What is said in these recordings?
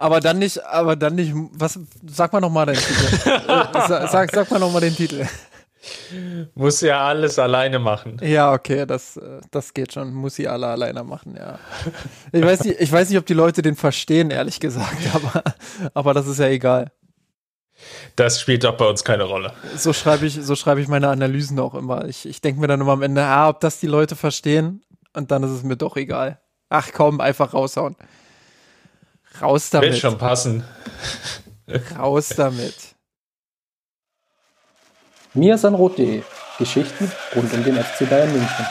Aber dann nicht, aber dann nicht, was, sag mal nochmal den Titel. Sag, sag mal nochmal den Titel. Muss ja alles alleine machen. Ja, okay, das, das geht schon. Muss sie alle alleine machen, ja. Ich weiß nicht, ich weiß nicht, ob die Leute den verstehen, ehrlich gesagt, aber, aber das ist ja egal. Das spielt doch bei uns keine Rolle. So schreibe ich, so schreibe ich meine Analysen auch immer. Ich, ich denke mir dann immer am Ende, ah, ob das die Leute verstehen, und dann ist es mir doch egal. Ach komm, einfach raushauen. Raus damit. Wird schon passen. Raus damit. miasanrot.de Geschichten rund um den FC Bayern München.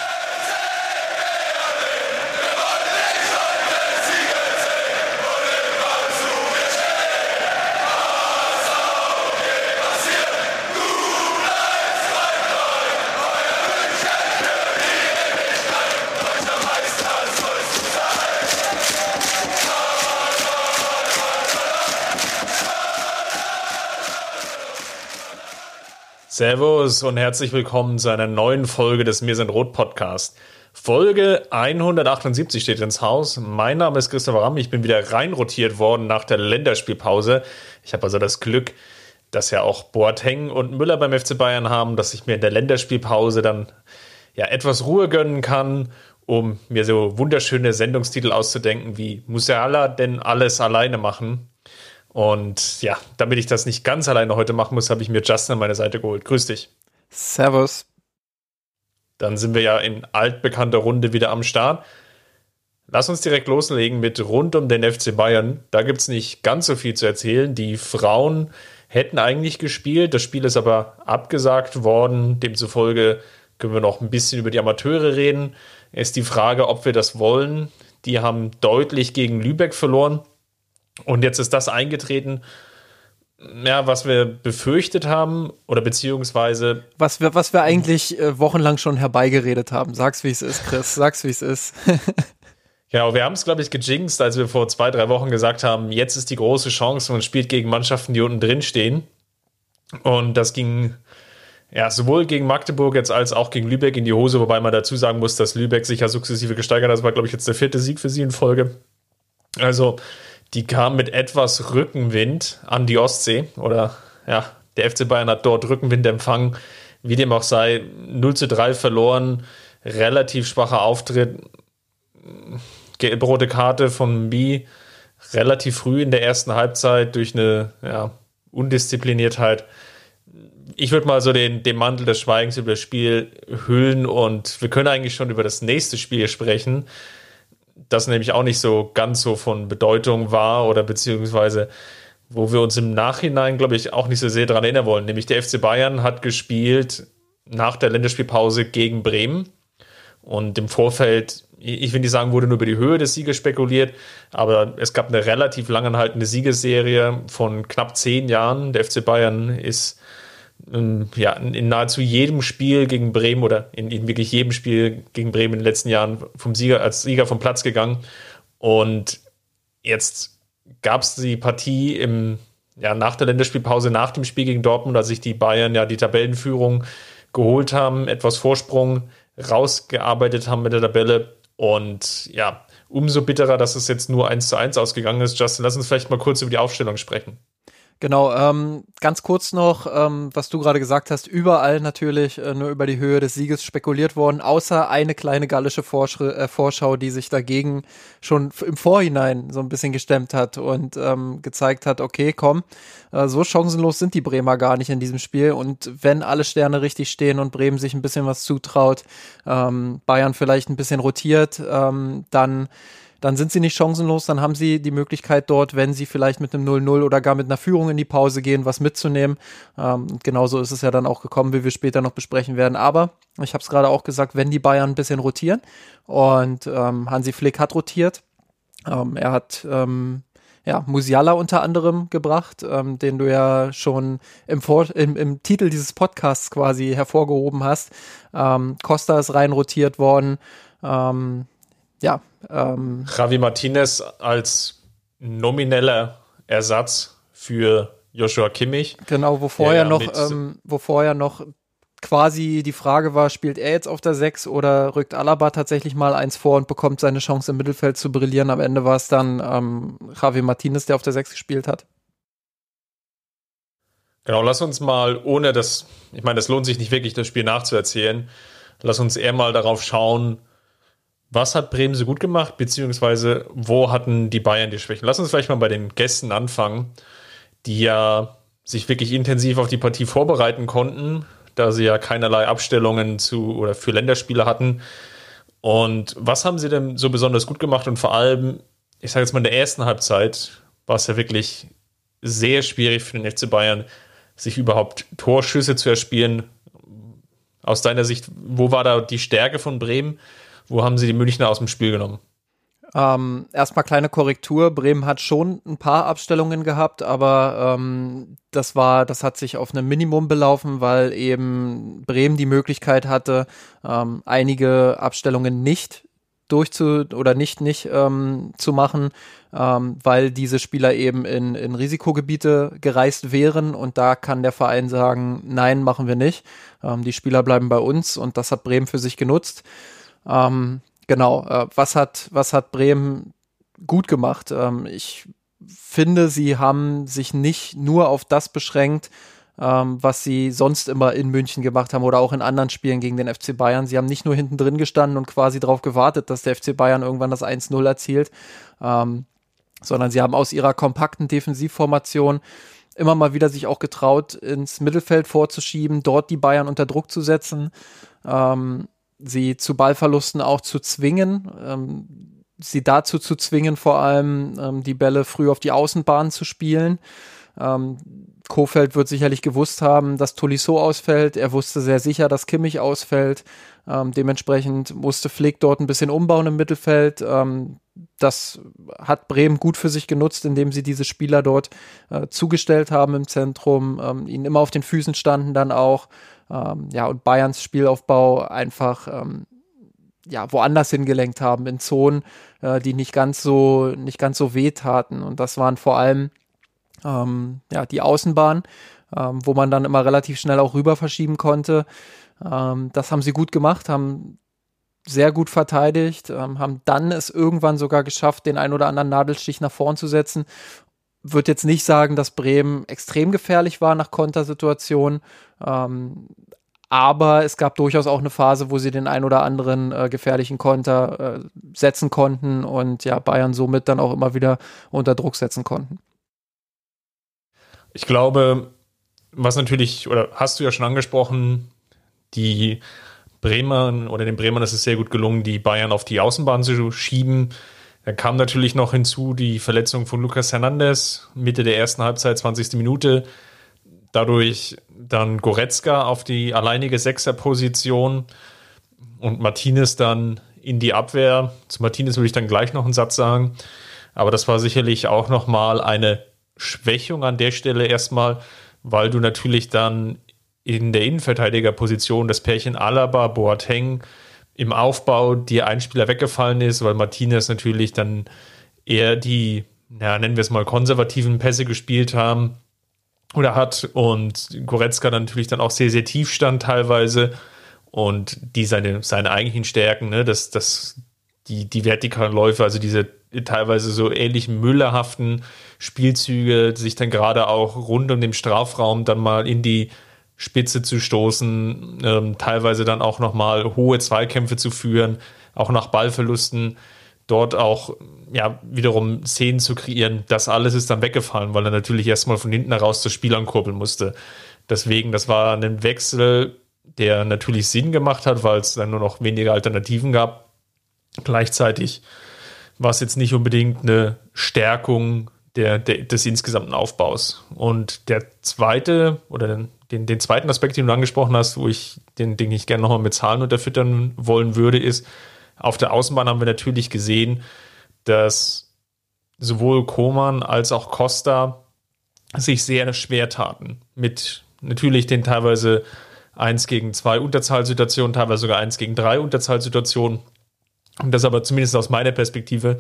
Servus und herzlich willkommen zu einer neuen Folge des Mir sind Rot Podcast. Folge 178 steht ins Haus. Mein Name ist Christopher Ramm. Ich bin wieder reinrotiert worden nach der Länderspielpause. Ich habe also das Glück, dass ja auch Boateng und Müller beim FC Bayern haben, dass ich mir in der Länderspielpause dann ja etwas Ruhe gönnen kann, um mir so wunderschöne Sendungstitel auszudenken wie Musiala denn alles alleine machen. Und ja, damit ich das nicht ganz alleine heute machen muss, habe ich mir Justin an meine Seite geholt. Grüß dich. Servus. Dann sind wir ja in altbekannter Runde wieder am Start. Lass uns direkt loslegen mit rund um den FC Bayern. Da gibt es nicht ganz so viel zu erzählen. Die Frauen hätten eigentlich gespielt, das Spiel ist aber abgesagt worden. Demzufolge können wir noch ein bisschen über die Amateure reden. Ist die Frage, ob wir das wollen. Die haben deutlich gegen Lübeck verloren. Und jetzt ist das eingetreten, ja, was wir befürchtet haben oder beziehungsweise. Was wir, was wir eigentlich äh, wochenlang schon herbeigeredet haben. Sag's, wie es ist, Chris. Sag's, wie es ist. Genau, wir haben es, glaube ich, gejinxt, als wir vor zwei, drei Wochen gesagt haben, jetzt ist die große Chance, man spielt gegen Mannschaften, die unten drin stehen. Und das ging ja sowohl gegen Magdeburg jetzt als auch gegen Lübeck in die Hose, wobei man dazu sagen muss, dass Lübeck sich ja sukzessive gesteigert hat. Das war, glaube ich, jetzt der vierte Sieg für sie in Folge. Also, die kam mit etwas Rückenwind an die Ostsee. Oder ja, der FC Bayern hat dort Rückenwind empfangen. Wie dem auch sei, 0 zu 3 verloren, relativ schwacher Auftritt, gelb-rote Karte von Mi relativ früh in der ersten Halbzeit durch eine ja, Undiszipliniertheit. Ich würde mal so den, den Mantel des Schweigens über das Spiel hüllen und wir können eigentlich schon über das nächste Spiel sprechen das nämlich auch nicht so ganz so von Bedeutung war oder beziehungsweise wo wir uns im Nachhinein, glaube ich, auch nicht so sehr daran erinnern wollen. Nämlich der FC Bayern hat gespielt nach der Länderspielpause gegen Bremen und im Vorfeld, ich will nicht sagen, wurde nur über die Höhe des Sieges spekuliert, aber es gab eine relativ langanhaltende Siegesserie von knapp zehn Jahren. Der FC Bayern ist ja, in nahezu jedem Spiel gegen Bremen oder in, in, wirklich jedem Spiel gegen Bremen in den letzten Jahren vom Sieger, als Sieger vom Platz gegangen. Und jetzt gab es die Partie im, ja, nach der Länderspielpause, nach dem Spiel gegen Dortmund, als sich die Bayern ja die Tabellenführung geholt haben, etwas Vorsprung rausgearbeitet haben mit der Tabelle. Und ja, umso bitterer, dass es jetzt nur 1 zu 1 ausgegangen ist. Justin, lass uns vielleicht mal kurz über die Aufstellung sprechen. Genau, ähm, ganz kurz noch, ähm, was du gerade gesagt hast, überall natürlich äh, nur über die Höhe des Sieges spekuliert worden, außer eine kleine gallische Vorschri äh, Vorschau, die sich dagegen schon im Vorhinein so ein bisschen gestemmt hat und ähm, gezeigt hat, okay, komm, äh, so chancenlos sind die Bremer gar nicht in diesem Spiel und wenn alle Sterne richtig stehen und Bremen sich ein bisschen was zutraut, ähm, Bayern vielleicht ein bisschen rotiert, ähm, dann dann sind sie nicht chancenlos, dann haben sie die Möglichkeit dort, wenn sie vielleicht mit einem 0-0 oder gar mit einer Führung in die Pause gehen, was mitzunehmen. Ähm, genauso ist es ja dann auch gekommen, wie wir später noch besprechen werden. Aber ich habe es gerade auch gesagt, wenn die Bayern ein bisschen rotieren und ähm, Hansi Flick hat rotiert, ähm, er hat ähm, ja, Musiala unter anderem gebracht, ähm, den du ja schon im, Vor im, im Titel dieses Podcasts quasi hervorgehoben hast. Ähm, Costa ist rein rotiert worden. Ähm, ja. Ähm, Javi Martinez als nomineller Ersatz für Joshua Kimmich. Genau, wo vorher noch, ähm, wo vorher noch quasi die Frage war, spielt er jetzt auf der 6 oder rückt Alaba tatsächlich mal eins vor und bekommt seine Chance im Mittelfeld zu brillieren. Am Ende war es dann ähm, Javi Martinez, der auf der 6 gespielt hat. Genau, lass uns mal, ohne das, ich meine, das lohnt sich nicht wirklich, das Spiel nachzuerzählen, lass uns eher mal darauf schauen, was hat Bremen so gut gemacht, beziehungsweise wo hatten die Bayern die Schwächen? Lass uns vielleicht mal bei den Gästen anfangen, die ja sich wirklich intensiv auf die Partie vorbereiten konnten, da sie ja keinerlei Abstellungen zu oder für Länderspiele hatten. Und was haben sie denn so besonders gut gemacht? Und vor allem, ich sage jetzt mal in der ersten Halbzeit, war es ja wirklich sehr schwierig für den FC Bayern, sich überhaupt Torschüsse zu erspielen. Aus deiner Sicht, wo war da die Stärke von Bremen? Wo haben sie die Münchner aus dem Spiel genommen? Ähm, erstmal kleine Korrektur. Bremen hat schon ein paar Abstellungen gehabt, aber ähm, das war, das hat sich auf einem Minimum belaufen, weil eben Bremen die Möglichkeit hatte, ähm, einige Abstellungen nicht durchzu oder nicht nicht ähm, zu machen, ähm, weil diese Spieler eben in, in Risikogebiete gereist wären und da kann der Verein sagen, nein, machen wir nicht. Ähm, die Spieler bleiben bei uns und das hat Bremen für sich genutzt. Ähm, genau, äh, was hat, was hat Bremen gut gemacht? Ähm, ich finde, sie haben sich nicht nur auf das beschränkt, ähm, was sie sonst immer in München gemacht haben oder auch in anderen Spielen gegen den FC Bayern. Sie haben nicht nur hinten drin gestanden und quasi darauf gewartet, dass der FC Bayern irgendwann das 1-0 erzielt, ähm, sondern sie haben aus ihrer kompakten Defensivformation immer mal wieder sich auch getraut, ins Mittelfeld vorzuschieben, dort die Bayern unter Druck zu setzen. Ähm, sie zu Ballverlusten auch zu zwingen, ähm, sie dazu zu zwingen, vor allem ähm, die Bälle früh auf die Außenbahn zu spielen. Ähm, Kofeld wird sicherlich gewusst haben, dass Tolisso ausfällt. Er wusste sehr sicher, dass Kimmich ausfällt. Ähm, dementsprechend musste Flick dort ein bisschen umbauen im Mittelfeld. Ähm, das hat Bremen gut für sich genutzt, indem sie diese Spieler dort äh, zugestellt haben im Zentrum, ähm, ihnen immer auf den Füßen standen dann auch. Ähm, ja, und Bayerns Spielaufbau einfach ähm, ja, woanders hingelenkt haben, in Zonen, äh, die nicht ganz so, nicht ganz so wehtaten. Und das waren vor allem ähm, ja, die Außenbahn, ähm, wo man dann immer relativ schnell auch rüber verschieben konnte. Ähm, das haben sie gut gemacht, haben sehr gut verteidigt, ähm, haben dann es irgendwann sogar geschafft, den ein oder anderen Nadelstich nach vorn zu setzen. Würde jetzt nicht sagen, dass Bremen extrem gefährlich war nach Kontersituationen, ähm, aber es gab durchaus auch eine Phase, wo sie den ein oder anderen äh, gefährlichen Konter äh, setzen konnten und ja, Bayern somit dann auch immer wieder unter Druck setzen konnten. Ich glaube, was natürlich, oder hast du ja schon angesprochen, die Bremer oder den Bremern ist es sehr gut gelungen, die Bayern auf die Außenbahn zu schieben. Da kam natürlich noch hinzu die Verletzung von Lucas Hernandez Mitte der ersten Halbzeit, 20. Minute. Dadurch dann Goretzka auf die alleinige Sechserposition und Martinez dann in die Abwehr. Zu Martinez würde ich dann gleich noch einen Satz sagen. Aber das war sicherlich auch nochmal eine Schwächung an der Stelle erstmal, weil du natürlich dann in der Innenverteidigerposition das Pärchen Alaba, Boateng im Aufbau dir ein Spieler weggefallen ist, weil Martinez natürlich dann eher die, ja, nennen wir es mal, konservativen Pässe gespielt haben oder hat und Goretzka dann natürlich dann auch sehr, sehr tief stand teilweise und die seine, seine eigentlichen Stärken, ne, das, das, die, die vertikalen Läufe, also diese teilweise so ähnlichen müllerhaften Spielzüge, sich dann gerade auch rund um den Strafraum dann mal in die Spitze zu stoßen, ähm, teilweise dann auch nochmal hohe Zweikämpfe zu führen, auch nach Ballverlusten dort auch ja wiederum Szenen zu kreieren. Das alles ist dann weggefallen, weil er natürlich erstmal von hinten heraus das Spiel ankurbeln musste. Deswegen, das war ein Wechsel, der natürlich Sinn gemacht hat, weil es dann nur noch weniger Alternativen gab. Gleichzeitig war es jetzt nicht unbedingt eine Stärkung der, der, des insgesamten Aufbaus. Und der zweite oder den, den, zweiten Aspekt, den du angesprochen hast, wo ich den, den ich gerne nochmal mit Zahlen unterfüttern wollen würde, ist, auf der Außenbahn haben wir natürlich gesehen, dass sowohl Koman als auch Costa sich sehr schwer taten. Mit natürlich den teilweise 1 gegen 2 Unterzahlsituationen, teilweise sogar 1 gegen 3 Unterzahlsituationen. Und das aber zumindest aus meiner Perspektive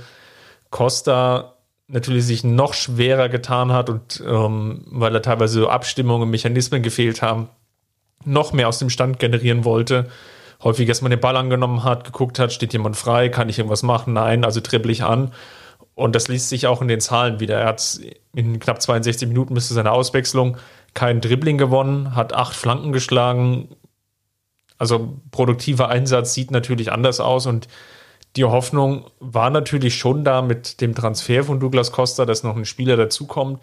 Costa natürlich sich noch schwerer getan hat und ähm, weil da teilweise so Abstimmungen, Mechanismen gefehlt haben, noch mehr aus dem Stand generieren wollte. Häufig erstmal den Ball angenommen hat, geguckt hat, steht jemand frei, kann ich irgendwas machen? Nein, also dribbel ich an. Und das liest sich auch in den Zahlen wieder. Er hat in knapp 62 Minuten bis zu seiner Auswechslung kein Dribbling gewonnen, hat acht Flanken geschlagen. Also produktiver Einsatz sieht natürlich anders aus und die Hoffnung war natürlich schon da mit dem Transfer von Douglas Costa, dass noch ein Spieler dazukommt,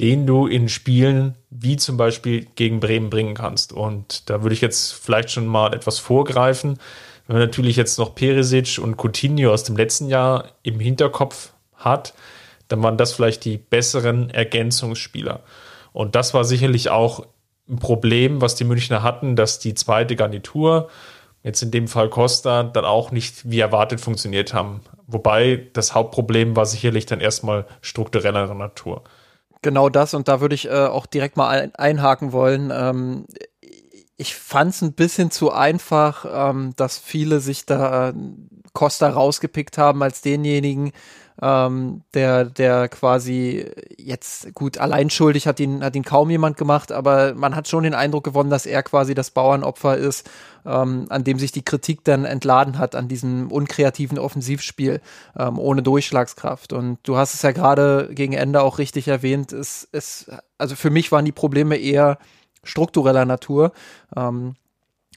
den du in Spielen wie zum Beispiel gegen Bremen bringen kannst. Und da würde ich jetzt vielleicht schon mal etwas vorgreifen. Wenn man natürlich jetzt noch Perisic und Coutinho aus dem letzten Jahr im Hinterkopf hat, dann waren das vielleicht die besseren Ergänzungsspieler. Und das war sicherlich auch ein Problem, was die Münchner hatten, dass die zweite Garnitur, jetzt in dem Fall Costa, dann auch nicht wie erwartet funktioniert haben. Wobei das Hauptproblem war sicherlich dann erstmal struktureller Natur. Genau das und da würde ich äh, auch direkt mal ein, einhaken wollen. Ähm, ich fand es ein bisschen zu einfach, ähm, dass viele sich da äh, Costa rausgepickt haben als denjenigen, ähm, der, der quasi jetzt gut allein schuldig hat ihn, hat ihn kaum jemand gemacht, aber man hat schon den Eindruck gewonnen, dass er quasi das Bauernopfer ist, ähm, an dem sich die Kritik dann entladen hat, an diesem unkreativen Offensivspiel ähm, ohne Durchschlagskraft. Und du hast es ja gerade gegen Ende auch richtig erwähnt, es, es, also für mich waren die Probleme eher struktureller Natur. Ähm,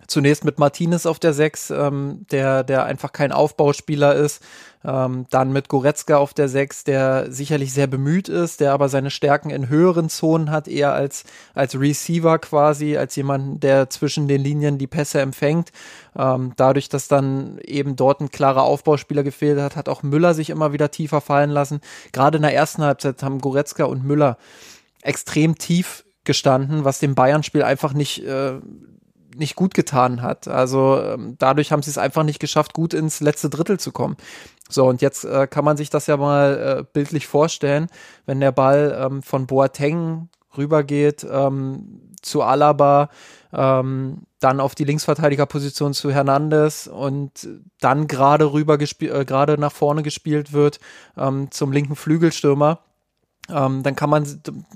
zunächst mit Martinez auf der 6, ähm, der, der einfach kein Aufbauspieler ist. Ähm, dann mit Goretzka auf der 6, der sicherlich sehr bemüht ist, der aber seine Stärken in höheren Zonen hat, eher als, als Receiver quasi, als jemand, der zwischen den Linien die Pässe empfängt. Ähm, dadurch, dass dann eben dort ein klarer Aufbauspieler gefehlt hat, hat auch Müller sich immer wieder tiefer fallen lassen. Gerade in der ersten Halbzeit haben Goretzka und Müller extrem tief gestanden, was dem Bayern-Spiel einfach nicht, äh, nicht gut getan hat. Also ähm, dadurch haben sie es einfach nicht geschafft, gut ins letzte Drittel zu kommen. So, und jetzt äh, kann man sich das ja mal äh, bildlich vorstellen, wenn der Ball ähm, von Boateng rübergeht ähm, zu Alaba, ähm, dann auf die Linksverteidigerposition zu Hernandez und dann gerade rüber äh, gerade nach vorne gespielt wird ähm, zum linken Flügelstürmer. Ähm, dann kann man,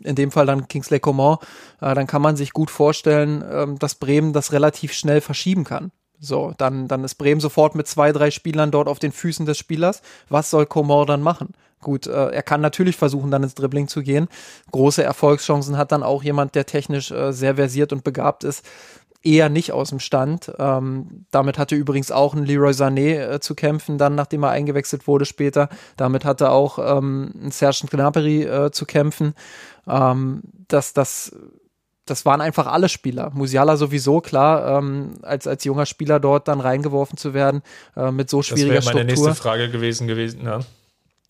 in dem Fall dann Kingsley Coman, äh, dann kann man sich gut vorstellen, ähm, dass Bremen das relativ schnell verschieben kann. So, dann, dann ist Bremen sofort mit zwei, drei Spielern dort auf den Füßen des Spielers. Was soll Komor dann machen? Gut, äh, er kann natürlich versuchen, dann ins Dribbling zu gehen. Große Erfolgschancen hat dann auch jemand, der technisch äh, sehr versiert und begabt ist, eher nicht aus dem Stand. Ähm, damit hatte übrigens auch ein Leroy Sané äh, zu kämpfen, dann nachdem er eingewechselt wurde später. Damit hatte auch ähm, ein Serge Gnabry äh, zu kämpfen. Ähm, das, das das waren einfach alle Spieler. Musiala sowieso, klar, ähm, als, als junger Spieler dort dann reingeworfen zu werden, äh, mit so schwieriger Struktur. Das wäre meine nächste Frage gewesen, gewesen, ja.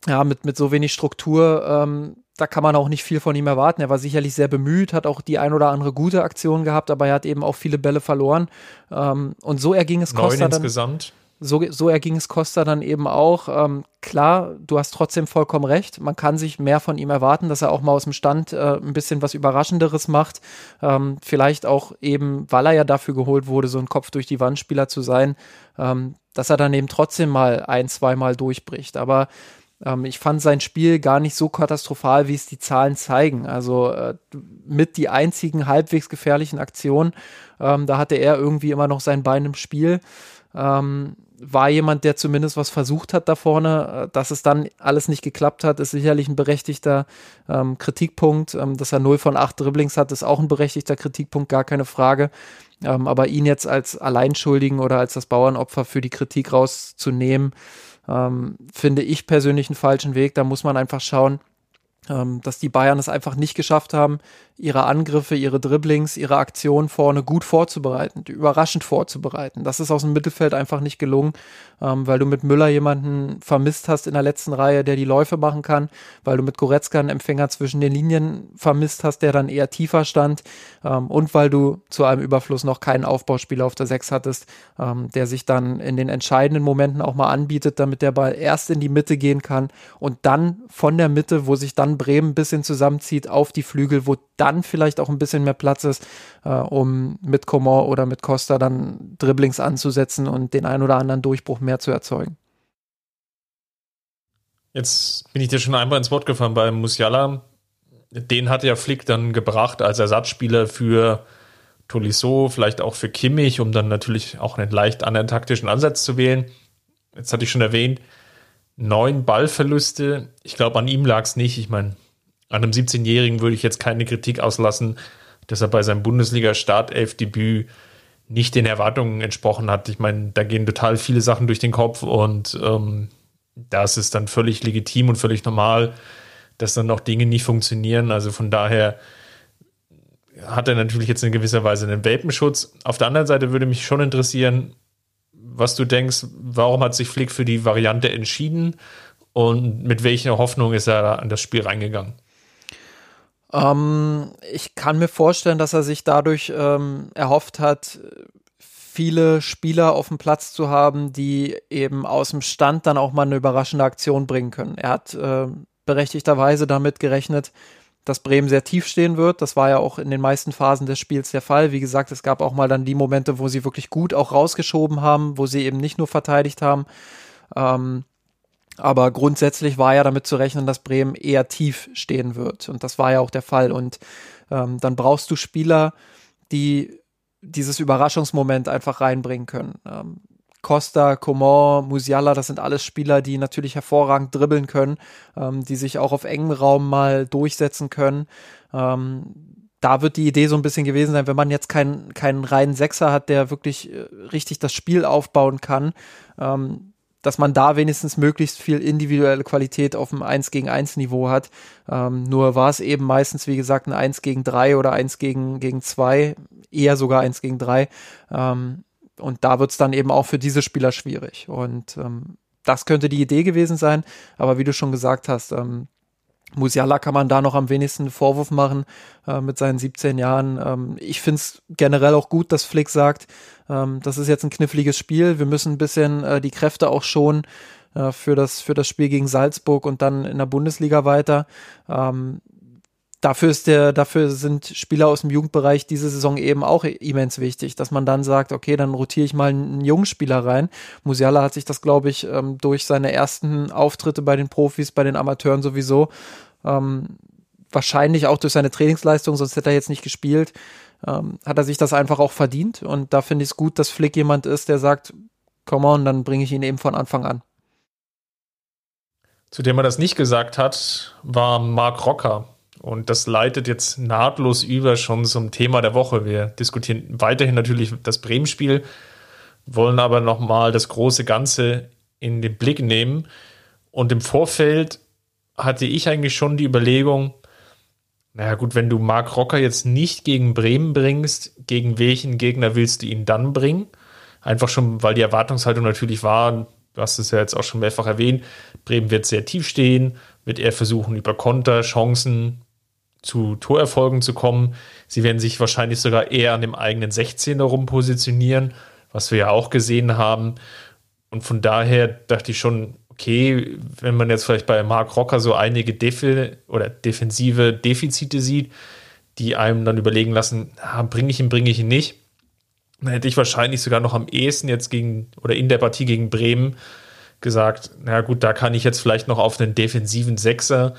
Ja, mit, mit so wenig Struktur, ähm, da kann man auch nicht viel von ihm erwarten. Er war sicherlich sehr bemüht, hat auch die ein oder andere gute Aktion gehabt, aber er hat eben auch viele Bälle verloren. Ähm, und so erging es Neun Costa insgesamt. Dann, so, so erging es Costa dann eben auch. Ähm, klar, du hast trotzdem vollkommen recht. Man kann sich mehr von ihm erwarten, dass er auch mal aus dem Stand äh, ein bisschen was Überraschenderes macht. Ähm, vielleicht auch eben, weil er ja dafür geholt wurde, so ein Kopf durch die Wand Spieler zu sein, ähm, dass er dann eben trotzdem mal ein, zweimal durchbricht. Aber ähm, ich fand sein Spiel gar nicht so katastrophal, wie es die Zahlen zeigen. Also äh, mit die einzigen halbwegs gefährlichen Aktionen, ähm, da hatte er irgendwie immer noch sein Bein im Spiel. Ähm, war jemand, der zumindest was versucht hat da vorne. Äh, dass es dann alles nicht geklappt hat, ist sicherlich ein berechtigter ähm, Kritikpunkt. Ähm, dass er 0 von 8 Dribblings hat, ist auch ein berechtigter Kritikpunkt, gar keine Frage. Ähm, aber ihn jetzt als Alleinschuldigen oder als das Bauernopfer für die Kritik rauszunehmen, ähm, finde ich persönlich einen falschen Weg. Da muss man einfach schauen, ähm, dass die Bayern es einfach nicht geschafft haben, ihre Angriffe, ihre Dribblings, ihre Aktionen vorne gut vorzubereiten, überraschend vorzubereiten. Das ist aus dem Mittelfeld einfach nicht gelungen, ähm, weil du mit Müller jemanden vermisst hast in der letzten Reihe, der die Läufe machen kann, weil du mit Goretzka einen Empfänger zwischen den Linien vermisst hast, der dann eher tiefer stand ähm, und weil du zu einem Überfluss noch keinen Aufbauspieler auf der Sechs hattest, ähm, der sich dann in den entscheidenden Momenten auch mal anbietet, damit der Ball erst in die Mitte gehen kann und dann von der Mitte, wo sich dann Bremen ein bisschen zusammenzieht, auf die Flügel, wo dann vielleicht auch ein bisschen mehr Platz ist, äh, um mit Coman oder mit Costa dann Dribblings anzusetzen und den ein oder anderen Durchbruch mehr zu erzeugen. Jetzt bin ich dir schon einmal ins Wort gefallen bei Musiala. Den hat ja Flick dann gebracht als Ersatzspieler für Tolisso, vielleicht auch für Kimmich, um dann natürlich auch einen leicht anderen taktischen Ansatz zu wählen. Jetzt hatte ich schon erwähnt, neun Ballverluste. Ich glaube, an ihm lag es nicht. Ich meine, an einem 17-Jährigen würde ich jetzt keine Kritik auslassen, dass er bei seinem Bundesliga-Startelf-Debüt nicht den Erwartungen entsprochen hat. Ich meine, da gehen total viele Sachen durch den Kopf und ähm, das ist dann völlig legitim und völlig normal, dass dann auch Dinge nicht funktionieren. Also von daher hat er natürlich jetzt in gewisser Weise einen Welpenschutz. Auf der anderen Seite würde mich schon interessieren, was du denkst, warum hat sich Flick für die Variante entschieden und mit welcher Hoffnung ist er an das Spiel reingegangen? Ähm, ich kann mir vorstellen, dass er sich dadurch ähm, erhofft hat, viele Spieler auf dem Platz zu haben, die eben aus dem Stand dann auch mal eine überraschende Aktion bringen können. Er hat äh, berechtigterweise damit gerechnet, dass Bremen sehr tief stehen wird. Das war ja auch in den meisten Phasen des Spiels der Fall. Wie gesagt, es gab auch mal dann die Momente, wo sie wirklich gut auch rausgeschoben haben, wo sie eben nicht nur verteidigt haben. Ähm, aber grundsätzlich war ja damit zu rechnen, dass Bremen eher tief stehen wird. Und das war ja auch der Fall. Und ähm, dann brauchst du Spieler, die dieses Überraschungsmoment einfach reinbringen können. Ähm, Costa, Coman, Musiala, das sind alles Spieler, die natürlich hervorragend dribbeln können, ähm, die sich auch auf engem Raum mal durchsetzen können. Ähm, da wird die Idee so ein bisschen gewesen sein, wenn man jetzt keinen, keinen reinen Sechser hat, der wirklich äh, richtig das Spiel aufbauen kann, ähm, dass man da wenigstens möglichst viel individuelle Qualität auf dem 1 gegen 1 Niveau hat. Ähm, nur war es eben meistens, wie gesagt, ein 1 gegen 3 oder 1 gegen, gegen 2, eher sogar 1 gegen 3. Ähm, und da wird es dann eben auch für diese Spieler schwierig. Und ähm, das könnte die Idee gewesen sein. Aber wie du schon gesagt hast, ähm, Musiala kann man da noch am wenigsten Vorwurf machen äh, mit seinen 17 Jahren. Ähm, ich finde es generell auch gut, dass Flick sagt, ähm, das ist jetzt ein kniffliges Spiel. Wir müssen ein bisschen äh, die Kräfte auch schonen äh, für, das, für das Spiel gegen Salzburg und dann in der Bundesliga weiter. Ähm, dafür ist der, dafür sind Spieler aus dem Jugendbereich diese Saison eben auch immens wichtig, dass man dann sagt, okay, dann rotiere ich mal einen jungen Spieler rein. Musiala hat sich das, glaube ich, ähm, durch seine ersten Auftritte bei den Profis, bei den Amateuren sowieso, ähm, wahrscheinlich auch durch seine Trainingsleistung, sonst hätte er jetzt nicht gespielt, ähm, hat er sich das einfach auch verdient. Und da finde ich es gut, dass Flick jemand ist, der sagt, come on, dann bringe ich ihn eben von Anfang an. Zu dem er das nicht gesagt hat, war Marc Rocker. Und das leitet jetzt nahtlos über schon zum Thema der Woche. Wir diskutieren weiterhin natürlich das Bremen-Spiel, wollen aber nochmal das große Ganze in den Blick nehmen. Und im Vorfeld hatte ich eigentlich schon die Überlegung, naja gut, wenn du Marc Rocker jetzt nicht gegen Bremen bringst, gegen welchen Gegner willst du ihn dann bringen? Einfach schon, weil die Erwartungshaltung natürlich war, du hast es ja jetzt auch schon mehrfach erwähnt, Bremen wird sehr tief stehen, wird er versuchen, über Konter, Chancen zu Torerfolgen zu kommen. Sie werden sich wahrscheinlich sogar eher an dem eigenen 16er rum positionieren, was wir ja auch gesehen haben. Und von daher dachte ich schon, okay, wenn man jetzt vielleicht bei Mark Rocker so einige Defi oder defensive Defizite sieht, die einem dann überlegen lassen, bringe ich ihn, bringe ich ihn nicht, dann hätte ich wahrscheinlich sogar noch am ehesten jetzt gegen oder in der Partie gegen Bremen gesagt, na gut, da kann ich jetzt vielleicht noch auf einen defensiven Sechser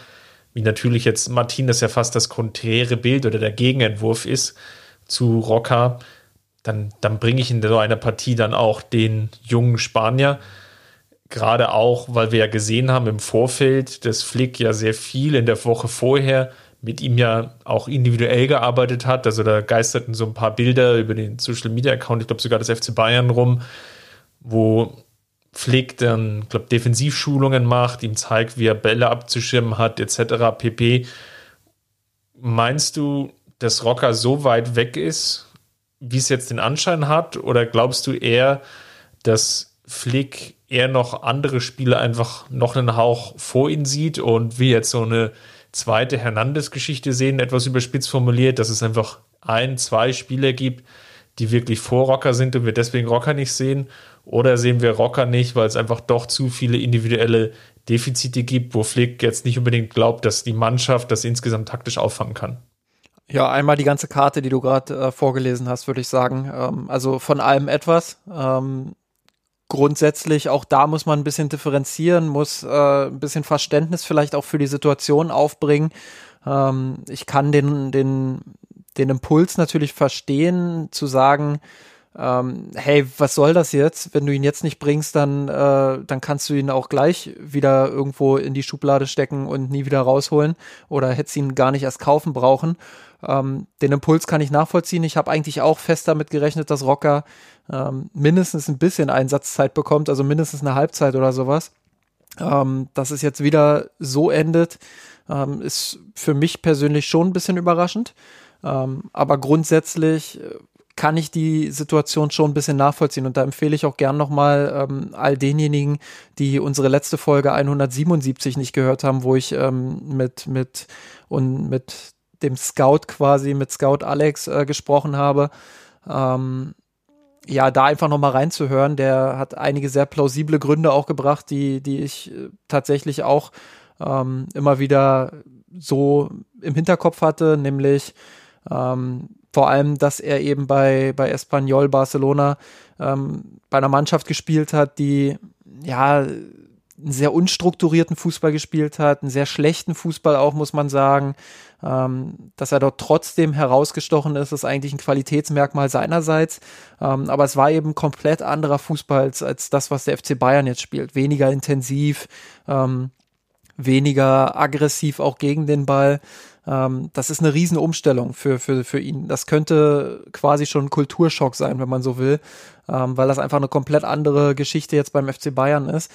wie natürlich jetzt Martinez ja fast das konträre Bild oder der Gegenentwurf ist zu Rocker, dann, dann bringe ich in so einer Partie dann auch den jungen Spanier. Gerade auch, weil wir ja gesehen haben im Vorfeld, dass Flick ja sehr viel in der Woche vorher mit ihm ja auch individuell gearbeitet hat. Also da geisterten so ein paar Bilder über den Social Media Account, ich glaube sogar das FC Bayern rum, wo Flick dann, glaube Defensivschulungen macht, ihm zeigt, wie er Bälle abzuschirmen hat, etc. pp. Meinst du, dass Rocker so weit weg ist, wie es jetzt den Anschein hat? Oder glaubst du eher, dass Flick eher noch andere Spieler einfach noch einen Hauch vor ihn sieht und wie jetzt so eine zweite Hernandez-Geschichte sehen, etwas überspitzt formuliert, dass es einfach ein, zwei Spieler gibt, die wirklich vor Rocker sind und wir deswegen Rocker nicht sehen? Oder sehen wir Rocker nicht, weil es einfach doch zu viele individuelle Defizite gibt, wo Flick jetzt nicht unbedingt glaubt, dass die Mannschaft das insgesamt taktisch auffangen kann? Ja, einmal die ganze Karte, die du gerade äh, vorgelesen hast, würde ich sagen. Ähm, also von allem etwas. Ähm, grundsätzlich, auch da muss man ein bisschen differenzieren, muss äh, ein bisschen Verständnis vielleicht auch für die Situation aufbringen. Ähm, ich kann den, den den Impuls natürlich verstehen, zu sagen, ähm, hey, was soll das jetzt? Wenn du ihn jetzt nicht bringst, dann, äh, dann kannst du ihn auch gleich wieder irgendwo in die Schublade stecken und nie wieder rausholen oder hättest ihn gar nicht erst kaufen brauchen. Ähm, den Impuls kann ich nachvollziehen. Ich habe eigentlich auch fest damit gerechnet, dass Rocker ähm, mindestens ein bisschen Einsatzzeit bekommt, also mindestens eine Halbzeit oder sowas. Ähm, dass es jetzt wieder so endet, ähm, ist für mich persönlich schon ein bisschen überraschend. Ähm, aber grundsätzlich äh, kann ich die Situation schon ein bisschen nachvollziehen. Und da empfehle ich auch gern nochmal ähm, all denjenigen, die unsere letzte Folge 177 nicht gehört haben, wo ich ähm, mit, mit und mit dem Scout quasi, mit Scout Alex äh, gesprochen habe. Ähm, ja, da einfach nochmal reinzuhören. Der hat einige sehr plausible Gründe auch gebracht, die, die ich äh, tatsächlich auch ähm, immer wieder so im Hinterkopf hatte, nämlich ähm, vor allem, dass er eben bei, bei Espanyol Barcelona ähm, bei einer Mannschaft gespielt hat, die ja einen sehr unstrukturierten Fußball gespielt hat, einen sehr schlechten Fußball auch, muss man sagen. Ähm, dass er dort trotzdem herausgestochen ist, ist eigentlich ein Qualitätsmerkmal seinerseits. Ähm, aber es war eben komplett anderer Fußball als, als das, was der FC Bayern jetzt spielt. Weniger intensiv, ähm, weniger aggressiv auch gegen den Ball. Ähm, das ist eine Riesenumstellung für, für, für ihn. Das könnte quasi schon ein Kulturschock sein, wenn man so will, ähm, weil das einfach eine komplett andere Geschichte jetzt beim FC Bayern ist.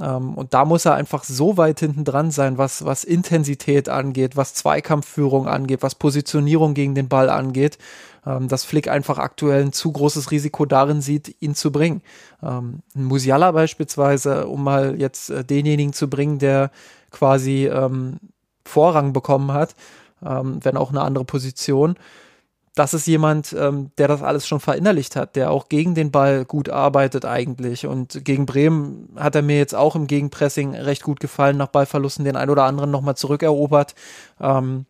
Ähm, und da muss er einfach so weit hinten dran sein, was, was Intensität angeht, was Zweikampfführung angeht, was Positionierung gegen den Ball angeht, ähm, dass Flick einfach aktuell ein zu großes Risiko darin sieht, ihn zu bringen. Ähm, Musiala beispielsweise, um mal jetzt äh, denjenigen zu bringen, der quasi ähm, Vorrang bekommen hat, ähm, wenn auch eine andere Position. Das ist jemand, ähm, der das alles schon verinnerlicht hat, der auch gegen den Ball gut arbeitet eigentlich. Und gegen Bremen hat er mir jetzt auch im Gegenpressing recht gut gefallen, nach Ballverlusten den ein oder anderen nochmal zurückerobert. Ähm,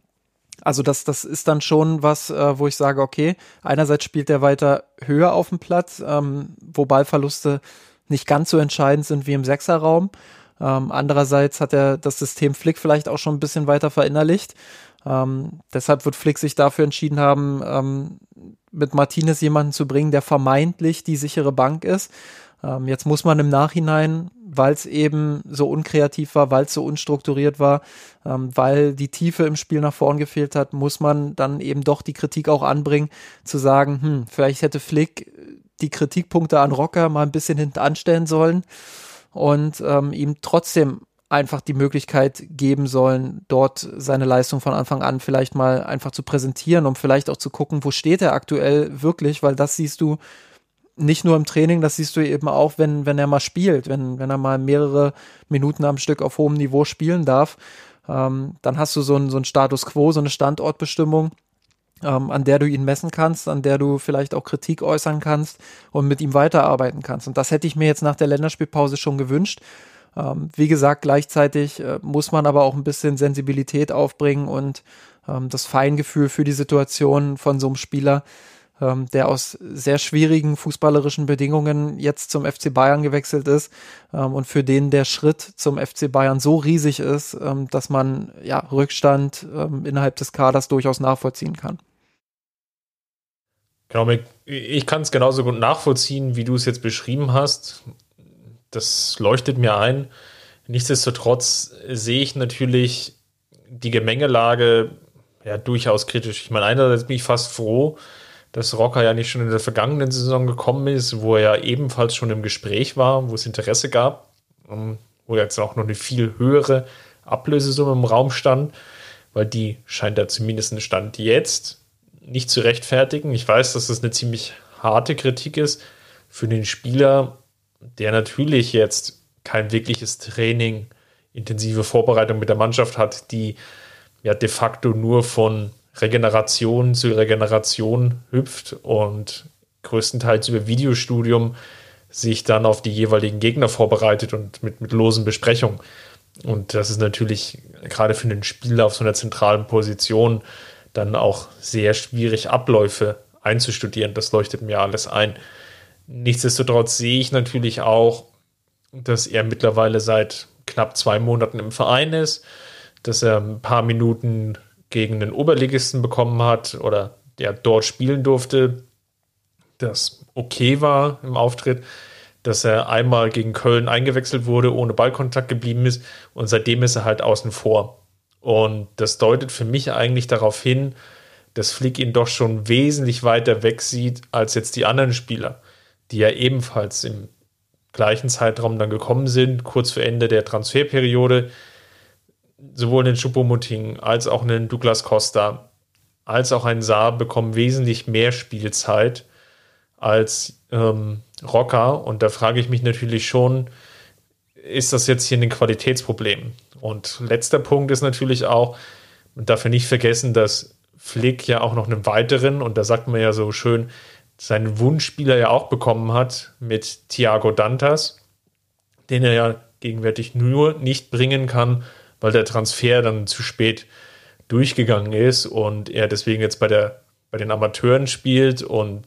also das, das ist dann schon was, äh, wo ich sage, okay, einerseits spielt er weiter höher auf dem Platz, ähm, wo Ballverluste nicht ganz so entscheidend sind wie im Sechserraum. Ähm, andererseits hat er das System Flick vielleicht auch schon ein bisschen weiter verinnerlicht. Ähm, deshalb wird Flick sich dafür entschieden haben, ähm, mit Martinez jemanden zu bringen, der vermeintlich die sichere Bank ist. Ähm, jetzt muss man im Nachhinein, weil es eben so unkreativ war, weil es so unstrukturiert war, ähm, weil die Tiefe im Spiel nach vorn gefehlt hat, muss man dann eben doch die Kritik auch anbringen, zu sagen, hm, vielleicht hätte Flick die Kritikpunkte an Rocker mal ein bisschen hinten anstellen sollen und ähm, ihm trotzdem einfach die Möglichkeit geben sollen, dort seine Leistung von Anfang an vielleicht mal einfach zu präsentieren, um vielleicht auch zu gucken, wo steht er aktuell wirklich, weil das siehst du nicht nur im Training, das siehst du eben auch, wenn, wenn er mal spielt, wenn, wenn er mal mehrere Minuten am Stück auf hohem Niveau spielen darf, ähm, dann hast du so ein, so ein Status quo, so eine Standortbestimmung, ähm, an der du ihn messen kannst, an der du vielleicht auch Kritik äußern kannst und mit ihm weiterarbeiten kannst. Und das hätte ich mir jetzt nach der Länderspielpause schon gewünscht. Ähm, wie gesagt, gleichzeitig äh, muss man aber auch ein bisschen Sensibilität aufbringen und ähm, das Feingefühl für die Situation von so einem Spieler, ähm, der aus sehr schwierigen fußballerischen Bedingungen jetzt zum FC Bayern gewechselt ist ähm, und für den der Schritt zum FC Bayern so riesig ist, ähm, dass man ja Rückstand innerhalb des Kaders durchaus nachvollziehen kann. Genau, ich kann es genauso gut nachvollziehen, wie du es jetzt beschrieben hast. Das leuchtet mir ein. Nichtsdestotrotz sehe ich natürlich die Gemengelage ja durchaus kritisch. Ich meine, einerseits bin ich fast froh, dass Rocker ja nicht schon in der vergangenen Saison gekommen ist, wo er ja ebenfalls schon im Gespräch war, wo es Interesse gab, ähm, wo jetzt auch noch eine viel höhere Ablösesumme im Raum stand, weil die scheint da zumindest Stand jetzt nicht zu rechtfertigen. Ich weiß, dass das eine ziemlich harte Kritik ist für den Spieler, der natürlich jetzt kein wirkliches Training, intensive Vorbereitung mit der Mannschaft hat, die ja de facto nur von Regeneration zu Regeneration hüpft und größtenteils über Videostudium sich dann auf die jeweiligen Gegner vorbereitet und mit, mit losen Besprechungen. Und das ist natürlich gerade für einen Spieler auf so einer zentralen Position dann auch sehr schwierig, Abläufe einzustudieren. Das leuchtet mir alles ein. Nichtsdestotrotz sehe ich natürlich auch, dass er mittlerweile seit knapp zwei Monaten im Verein ist, dass er ein paar Minuten gegen den Oberligisten bekommen hat oder ja, dort spielen durfte, das okay war im Auftritt, dass er einmal gegen Köln eingewechselt wurde, ohne Ballkontakt geblieben ist und seitdem ist er halt außen vor. Und das deutet für mich eigentlich darauf hin, dass Flick ihn doch schon wesentlich weiter weg sieht als jetzt die anderen Spieler, die ja ebenfalls im gleichen Zeitraum dann gekommen sind, kurz vor Ende der Transferperiode. Sowohl den Choupo-Moting als auch einen Douglas Costa als auch ein Saar bekommen wesentlich mehr Spielzeit als ähm, Rocker. Und da frage ich mich natürlich schon, ist das jetzt hier ein Qualitätsproblem? Und letzter Punkt ist natürlich auch, man darf ja nicht vergessen, dass Flick ja auch noch einen weiteren, und da sagt man ja so schön, seinen Wunschspieler ja auch bekommen hat mit Thiago Dantas, den er ja gegenwärtig nur nicht bringen kann, weil der Transfer dann zu spät durchgegangen ist und er deswegen jetzt bei, der, bei den Amateuren spielt und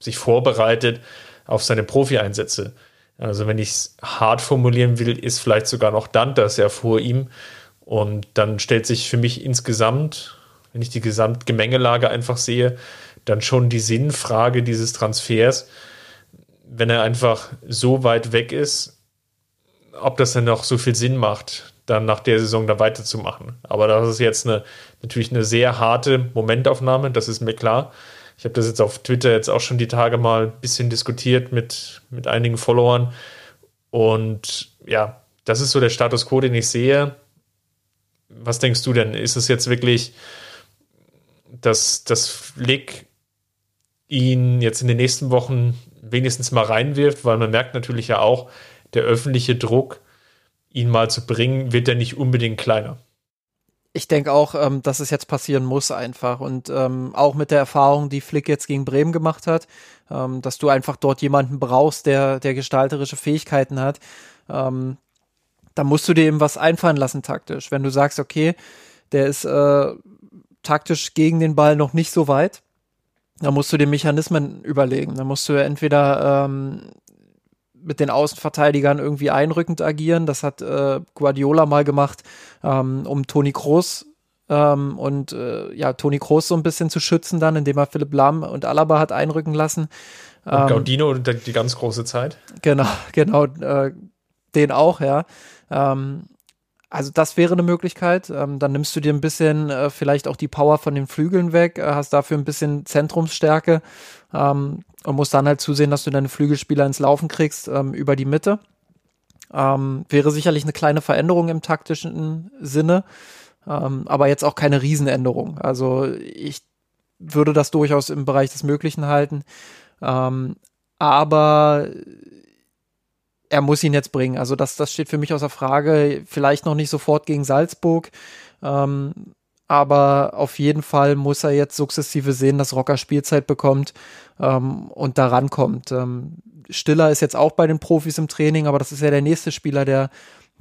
sich vorbereitet auf seine Profi-Einsätze. Also wenn ich es hart formulieren will, ist vielleicht sogar noch Dantas ja vor ihm. Und dann stellt sich für mich insgesamt, wenn ich die Gesamtgemengelage einfach sehe, dann schon die Sinnfrage dieses Transfers, wenn er einfach so weit weg ist, ob das dann noch so viel Sinn macht, dann nach der Saison da weiterzumachen. Aber das ist jetzt eine, natürlich eine sehr harte Momentaufnahme, das ist mir klar. Ich habe das jetzt auf Twitter jetzt auch schon die Tage mal ein bisschen diskutiert mit, mit einigen Followern. Und ja, das ist so der Status quo, den ich sehe. Was denkst du denn? Ist es jetzt wirklich, dass das Flick ihn jetzt in den nächsten Wochen wenigstens mal reinwirft? Weil man merkt natürlich ja auch, der öffentliche Druck, ihn mal zu bringen, wird ja nicht unbedingt kleiner ich denke auch, ähm, dass es jetzt passieren muss einfach. Und ähm, auch mit der Erfahrung, die Flick jetzt gegen Bremen gemacht hat, ähm, dass du einfach dort jemanden brauchst, der, der gestalterische Fähigkeiten hat. Ähm, da musst du dir eben was einfallen lassen taktisch. Wenn du sagst, okay, der ist äh, taktisch gegen den Ball noch nicht so weit, dann musst du dir Mechanismen überlegen. Dann musst du entweder ähm, mit den Außenverteidigern irgendwie einrückend agieren. Das hat äh, Guardiola mal gemacht, ähm, um Toni Kroos ähm, und äh, ja, Toni Kroos so ein bisschen zu schützen dann, indem er Philipp Lahm und Alaba hat einrücken lassen. Und ähm, Gaudino die ganz große Zeit. Genau, genau, äh, den auch, ja. Ähm, also das wäre eine Möglichkeit. Ähm, dann nimmst du dir ein bisschen äh, vielleicht auch die Power von den Flügeln weg, äh, hast dafür ein bisschen Zentrumsstärke ähm, und musst dann halt zusehen, dass du deine Flügelspieler ins Laufen kriegst ähm, über die Mitte. Ähm, wäre sicherlich eine kleine Veränderung im taktischen Sinne, ähm, aber jetzt auch keine Riesenänderung. Also ich würde das durchaus im Bereich des Möglichen halten. Ähm, aber er muss ihn jetzt bringen. Also das, das steht für mich außer Frage. Vielleicht noch nicht sofort gegen Salzburg. Ähm, aber auf jeden Fall muss er jetzt sukzessive sehen, dass Rocker Spielzeit bekommt ähm, und da rankommt. Ähm, Stiller ist jetzt auch bei den Profis im Training, aber das ist ja der nächste Spieler, der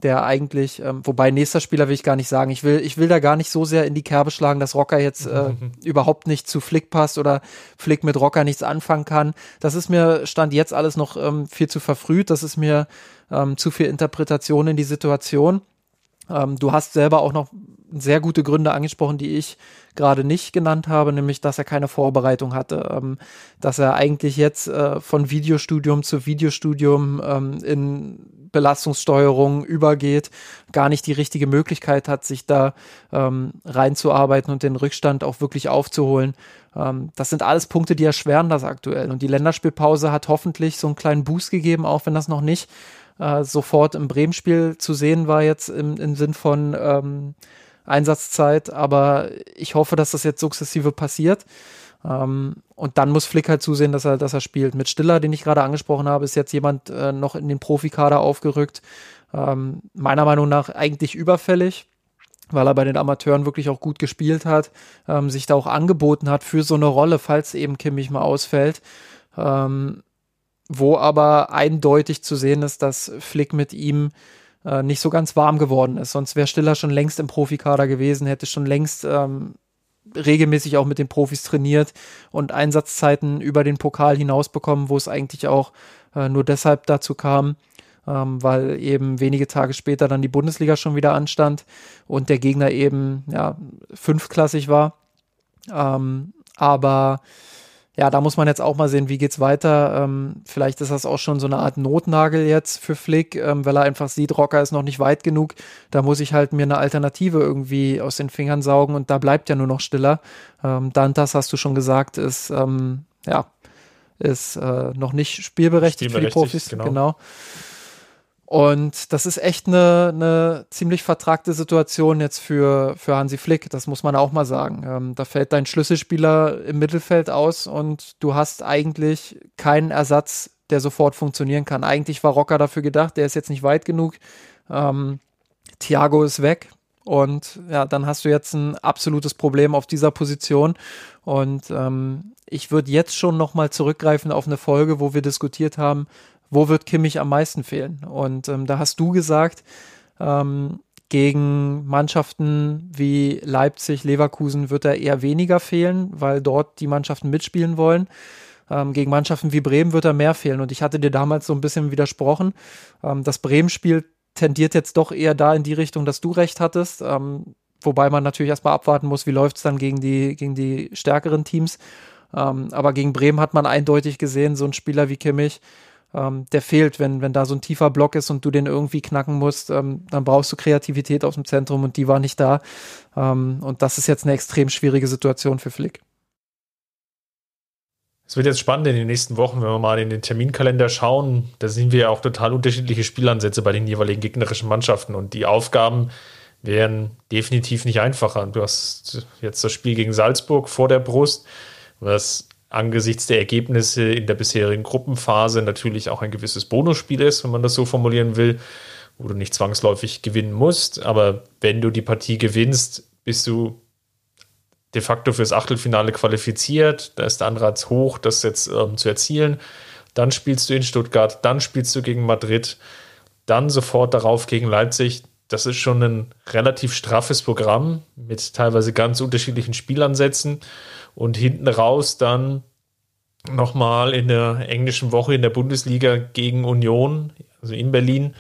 der eigentlich, ähm, wobei nächster Spieler will ich gar nicht sagen. Ich will, ich will da gar nicht so sehr in die Kerbe schlagen, dass Rocker jetzt äh, mhm. überhaupt nicht zu Flick passt oder Flick mit Rocker nichts anfangen kann. Das ist mir stand jetzt alles noch ähm, viel zu verfrüht. Das ist mir ähm, zu viel Interpretation in die Situation. Ähm, du hast selber auch noch sehr gute Gründe angesprochen, die ich gerade nicht genannt habe, nämlich dass er keine Vorbereitung hatte, ähm, dass er eigentlich jetzt äh, von Videostudium zu Videostudium ähm, in Belastungssteuerung übergeht, gar nicht die richtige Möglichkeit hat, sich da ähm, reinzuarbeiten und den Rückstand auch wirklich aufzuholen. Ähm, das sind alles Punkte, die erschweren das aktuell. Und die Länderspielpause hat hoffentlich so einen kleinen Boost gegeben, auch wenn das noch nicht äh, sofort im Bremen-Spiel zu sehen war jetzt im, im Sinn von ähm, Einsatzzeit, aber ich hoffe, dass das jetzt sukzessive passiert. Ähm, und dann muss Flick halt zusehen, dass er, dass er spielt. Mit Stiller, den ich gerade angesprochen habe, ist jetzt jemand äh, noch in den Profikader aufgerückt. Ähm, meiner Meinung nach eigentlich überfällig, weil er bei den Amateuren wirklich auch gut gespielt hat, ähm, sich da auch angeboten hat für so eine Rolle, falls eben Kimmich mal ausfällt. Ähm, wo aber eindeutig zu sehen ist, dass Flick mit ihm äh, nicht so ganz warm geworden ist. Sonst wäre Stiller schon längst im Profikader gewesen, hätte schon längst ähm, regelmäßig auch mit den Profis trainiert und Einsatzzeiten über den Pokal hinaus bekommen, wo es eigentlich auch äh, nur deshalb dazu kam, ähm, weil eben wenige Tage später dann die Bundesliga schon wieder anstand und der Gegner eben ja fünfklassig war. Ähm, Aber ja, da muss man jetzt auch mal sehen, wie geht's weiter. Ähm, vielleicht ist das auch schon so eine Art Notnagel jetzt für Flick, ähm, weil er einfach sieht, Rocker ist noch nicht weit genug. Da muss ich halt mir eine Alternative irgendwie aus den Fingern saugen und da bleibt ja nur noch Stiller. Ähm, Dantas, hast du schon gesagt, ist ähm, ja ist äh, noch nicht spielberechtigt, spielberechtigt für die Profis. genau. genau. Und das ist echt eine, eine ziemlich vertragte Situation jetzt für, für Hansi Flick, das muss man auch mal sagen. Ähm, da fällt dein Schlüsselspieler im Mittelfeld aus und du hast eigentlich keinen Ersatz, der sofort funktionieren kann. Eigentlich war Rocker dafür gedacht, der ist jetzt nicht weit genug. Ähm, Thiago ist weg und ja, dann hast du jetzt ein absolutes Problem auf dieser Position. Und ähm, ich würde jetzt schon nochmal zurückgreifen auf eine Folge, wo wir diskutiert haben, wo wird Kimmich am meisten fehlen? Und ähm, da hast du gesagt, ähm, gegen Mannschaften wie Leipzig, Leverkusen wird er eher weniger fehlen, weil dort die Mannschaften mitspielen wollen. Ähm, gegen Mannschaften wie Bremen wird er mehr fehlen. Und ich hatte dir damals so ein bisschen widersprochen. Ähm, das Bremen-Spiel tendiert jetzt doch eher da in die Richtung, dass du recht hattest. Ähm, wobei man natürlich erstmal abwarten muss, wie läuft es dann gegen die, gegen die stärkeren Teams. Ähm, aber gegen Bremen hat man eindeutig gesehen, so ein Spieler wie Kimmich, ähm, der fehlt, wenn, wenn da so ein tiefer Block ist und du den irgendwie knacken musst, ähm, dann brauchst du Kreativität aus dem Zentrum und die war nicht da. Ähm, und das ist jetzt eine extrem schwierige Situation für Flick. Es wird jetzt spannend in den nächsten Wochen, wenn wir mal in den Terminkalender schauen. Da sehen wir ja auch total unterschiedliche Spielansätze bei den jeweiligen gegnerischen Mannschaften und die Aufgaben werden definitiv nicht einfacher. Du hast jetzt das Spiel gegen Salzburg vor der Brust, was angesichts der Ergebnisse in der bisherigen Gruppenphase natürlich auch ein gewisses Bonusspiel ist, wenn man das so formulieren will, wo du nicht zwangsläufig gewinnen musst. Aber wenn du die Partie gewinnst, bist du de facto fürs Achtelfinale qualifiziert. Da ist der Anreiz hoch, das jetzt ähm, zu erzielen. Dann spielst du in Stuttgart, dann spielst du gegen Madrid, dann sofort darauf gegen Leipzig. Das ist schon ein relativ straffes Programm mit teilweise ganz unterschiedlichen Spielansätzen und hinten raus dann nochmal in der englischen Woche in der Bundesliga gegen Union, also in Berlin,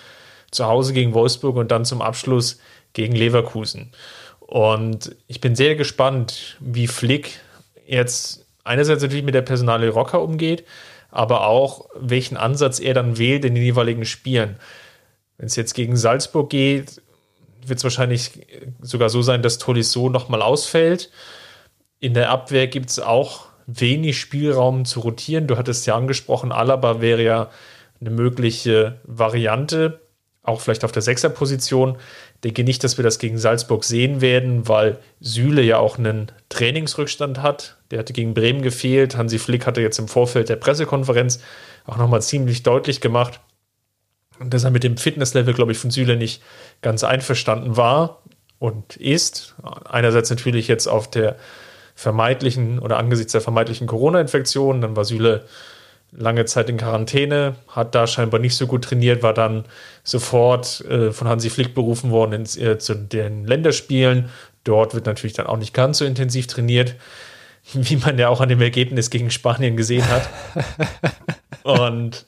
zu Hause gegen Wolfsburg und dann zum Abschluss gegen Leverkusen. Und ich bin sehr gespannt, wie Flick jetzt einerseits natürlich mit der Personale Rocker umgeht, aber auch welchen Ansatz er dann wählt in den jeweiligen Spielen. Wenn es jetzt gegen Salzburg geht, wird es wahrscheinlich sogar so sein, dass Tolisso nochmal ausfällt in der Abwehr gibt es auch wenig Spielraum zu rotieren. Du hattest ja angesprochen, Alaba wäre ja eine mögliche Variante, auch vielleicht auf der Sechserposition. Ich denke nicht, dass wir das gegen Salzburg sehen werden, weil Süle ja auch einen Trainingsrückstand hat. Der hatte gegen Bremen gefehlt. Hansi Flick hatte jetzt im Vorfeld der Pressekonferenz auch nochmal ziemlich deutlich gemacht, dass er mit dem Fitnesslevel, glaube ich, von Süle nicht ganz einverstanden war und ist. Einerseits natürlich jetzt auf der vermeintlichen oder angesichts der vermeintlichen Corona-Infektion. Dann war Süle lange Zeit in Quarantäne, hat da scheinbar nicht so gut trainiert, war dann sofort äh, von Hansi Flick berufen worden ins, äh, zu den Länderspielen. Dort wird natürlich dann auch nicht ganz so intensiv trainiert, wie man ja auch an dem Ergebnis gegen Spanien gesehen hat. Und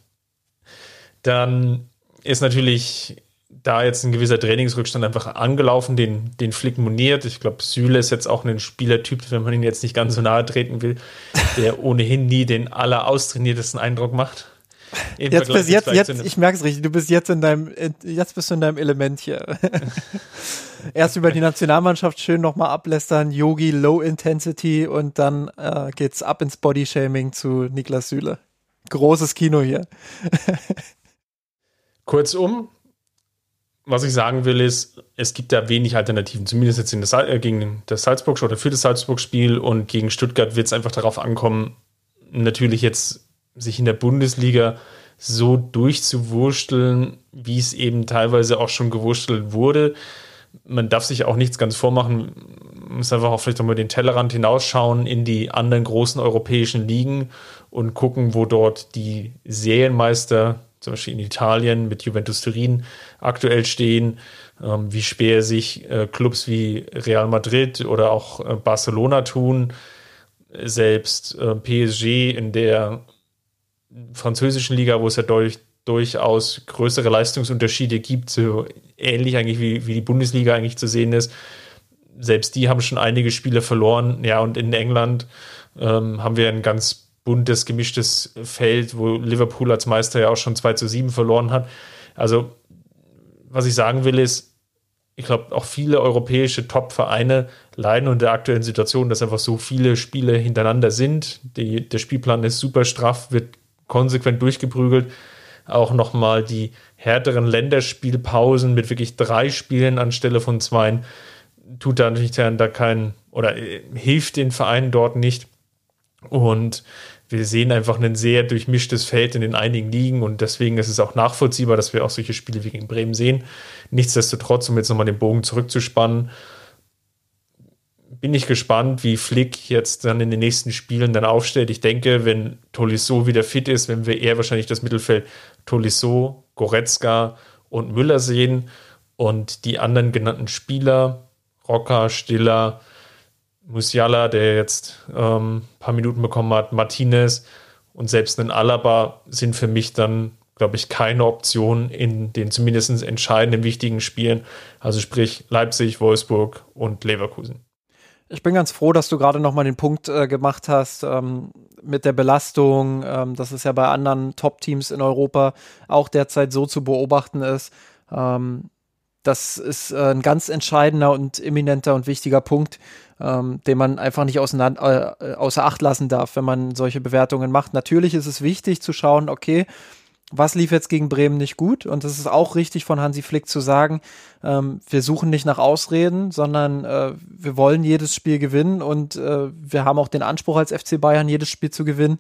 dann ist natürlich da jetzt ein gewisser Trainingsrückstand einfach angelaufen, den, den Flick moniert. Ich glaube, Süle ist jetzt auch ein Spielertyp, wenn man ihn jetzt nicht ganz so nahe treten will, der ohnehin nie den alleraustrainiertesten Eindruck macht. Jetzt bist jetzt, jetzt, ich merke es richtig, du bist jetzt in deinem, jetzt bist du in deinem Element hier. Erst über die Nationalmannschaft schön nochmal ablästern, Yogi Low Intensity und dann äh, geht's ab ins Bodyshaming zu Niklas Süle. Großes Kino hier. Kurzum, was ich sagen will, ist, es gibt da wenig Alternativen. Zumindest jetzt in das, äh, gegen das Salzburg oder für das Salzburg-Spiel und gegen Stuttgart wird es einfach darauf ankommen, natürlich jetzt sich in der Bundesliga so durchzuwursteln, wie es eben teilweise auch schon gewurstelt wurde. Man darf sich auch nichts ganz vormachen, man muss einfach auch vielleicht nochmal den Tellerrand hinausschauen in die anderen großen europäischen Ligen und gucken, wo dort die Serienmeister zum Beispiel in Italien mit Juventus Turin aktuell stehen, ähm, wie schwer sich äh, Clubs wie Real Madrid oder auch äh, Barcelona tun. Selbst äh, PSG in der französischen Liga, wo es ja durch, durchaus größere Leistungsunterschiede gibt, so ähnlich eigentlich wie, wie die Bundesliga eigentlich zu sehen ist. Selbst die haben schon einige Spiele verloren. Ja, und in England ähm, haben wir ein ganz buntes, gemischtes Feld, wo Liverpool als Meister ja auch schon 2 zu 7 verloren hat. Also, was ich sagen will, ist, ich glaube, auch viele europäische Top-Vereine leiden unter der aktuellen Situation, dass einfach so viele Spiele hintereinander sind. Die, der Spielplan ist super straff, wird konsequent durchgeprügelt. Auch nochmal die härteren Länderspielpausen mit wirklich drei Spielen anstelle von zwei tut da natürlich da keinen oder äh, hilft den Vereinen dort nicht. Und wir sehen einfach ein sehr durchmischtes Feld in den einigen Ligen und deswegen ist es auch nachvollziehbar, dass wir auch solche Spiele wie gegen Bremen sehen. Nichtsdestotrotz, um jetzt nochmal den Bogen zurückzuspannen, bin ich gespannt, wie Flick jetzt dann in den nächsten Spielen dann aufstellt. Ich denke, wenn Tolisso wieder fit ist, wenn wir eher wahrscheinlich das Mittelfeld Tolisso, Goretzka und Müller sehen und die anderen genannten Spieler, Rocker, Stiller, Musiala, der jetzt ähm, ein paar Minuten bekommen hat, Martinez und selbst ein Alaba sind für mich dann, glaube ich, keine Option in den zumindest entscheidenden wichtigen Spielen. Also sprich Leipzig, Wolfsburg und Leverkusen. Ich bin ganz froh, dass du gerade nochmal den Punkt äh, gemacht hast ähm, mit der Belastung. Ähm, dass es ja bei anderen Top-Teams in Europa auch derzeit so zu beobachten ist. Ähm, das ist äh, ein ganz entscheidender und eminenter und wichtiger Punkt, ähm, den man einfach nicht auseinander, äh, außer Acht lassen darf, wenn man solche Bewertungen macht. Natürlich ist es wichtig zu schauen, okay, was lief jetzt gegen Bremen nicht gut? Und es ist auch richtig von Hansi Flick zu sagen, ähm, wir suchen nicht nach Ausreden, sondern äh, wir wollen jedes Spiel gewinnen und äh, wir haben auch den Anspruch als FC Bayern, jedes Spiel zu gewinnen.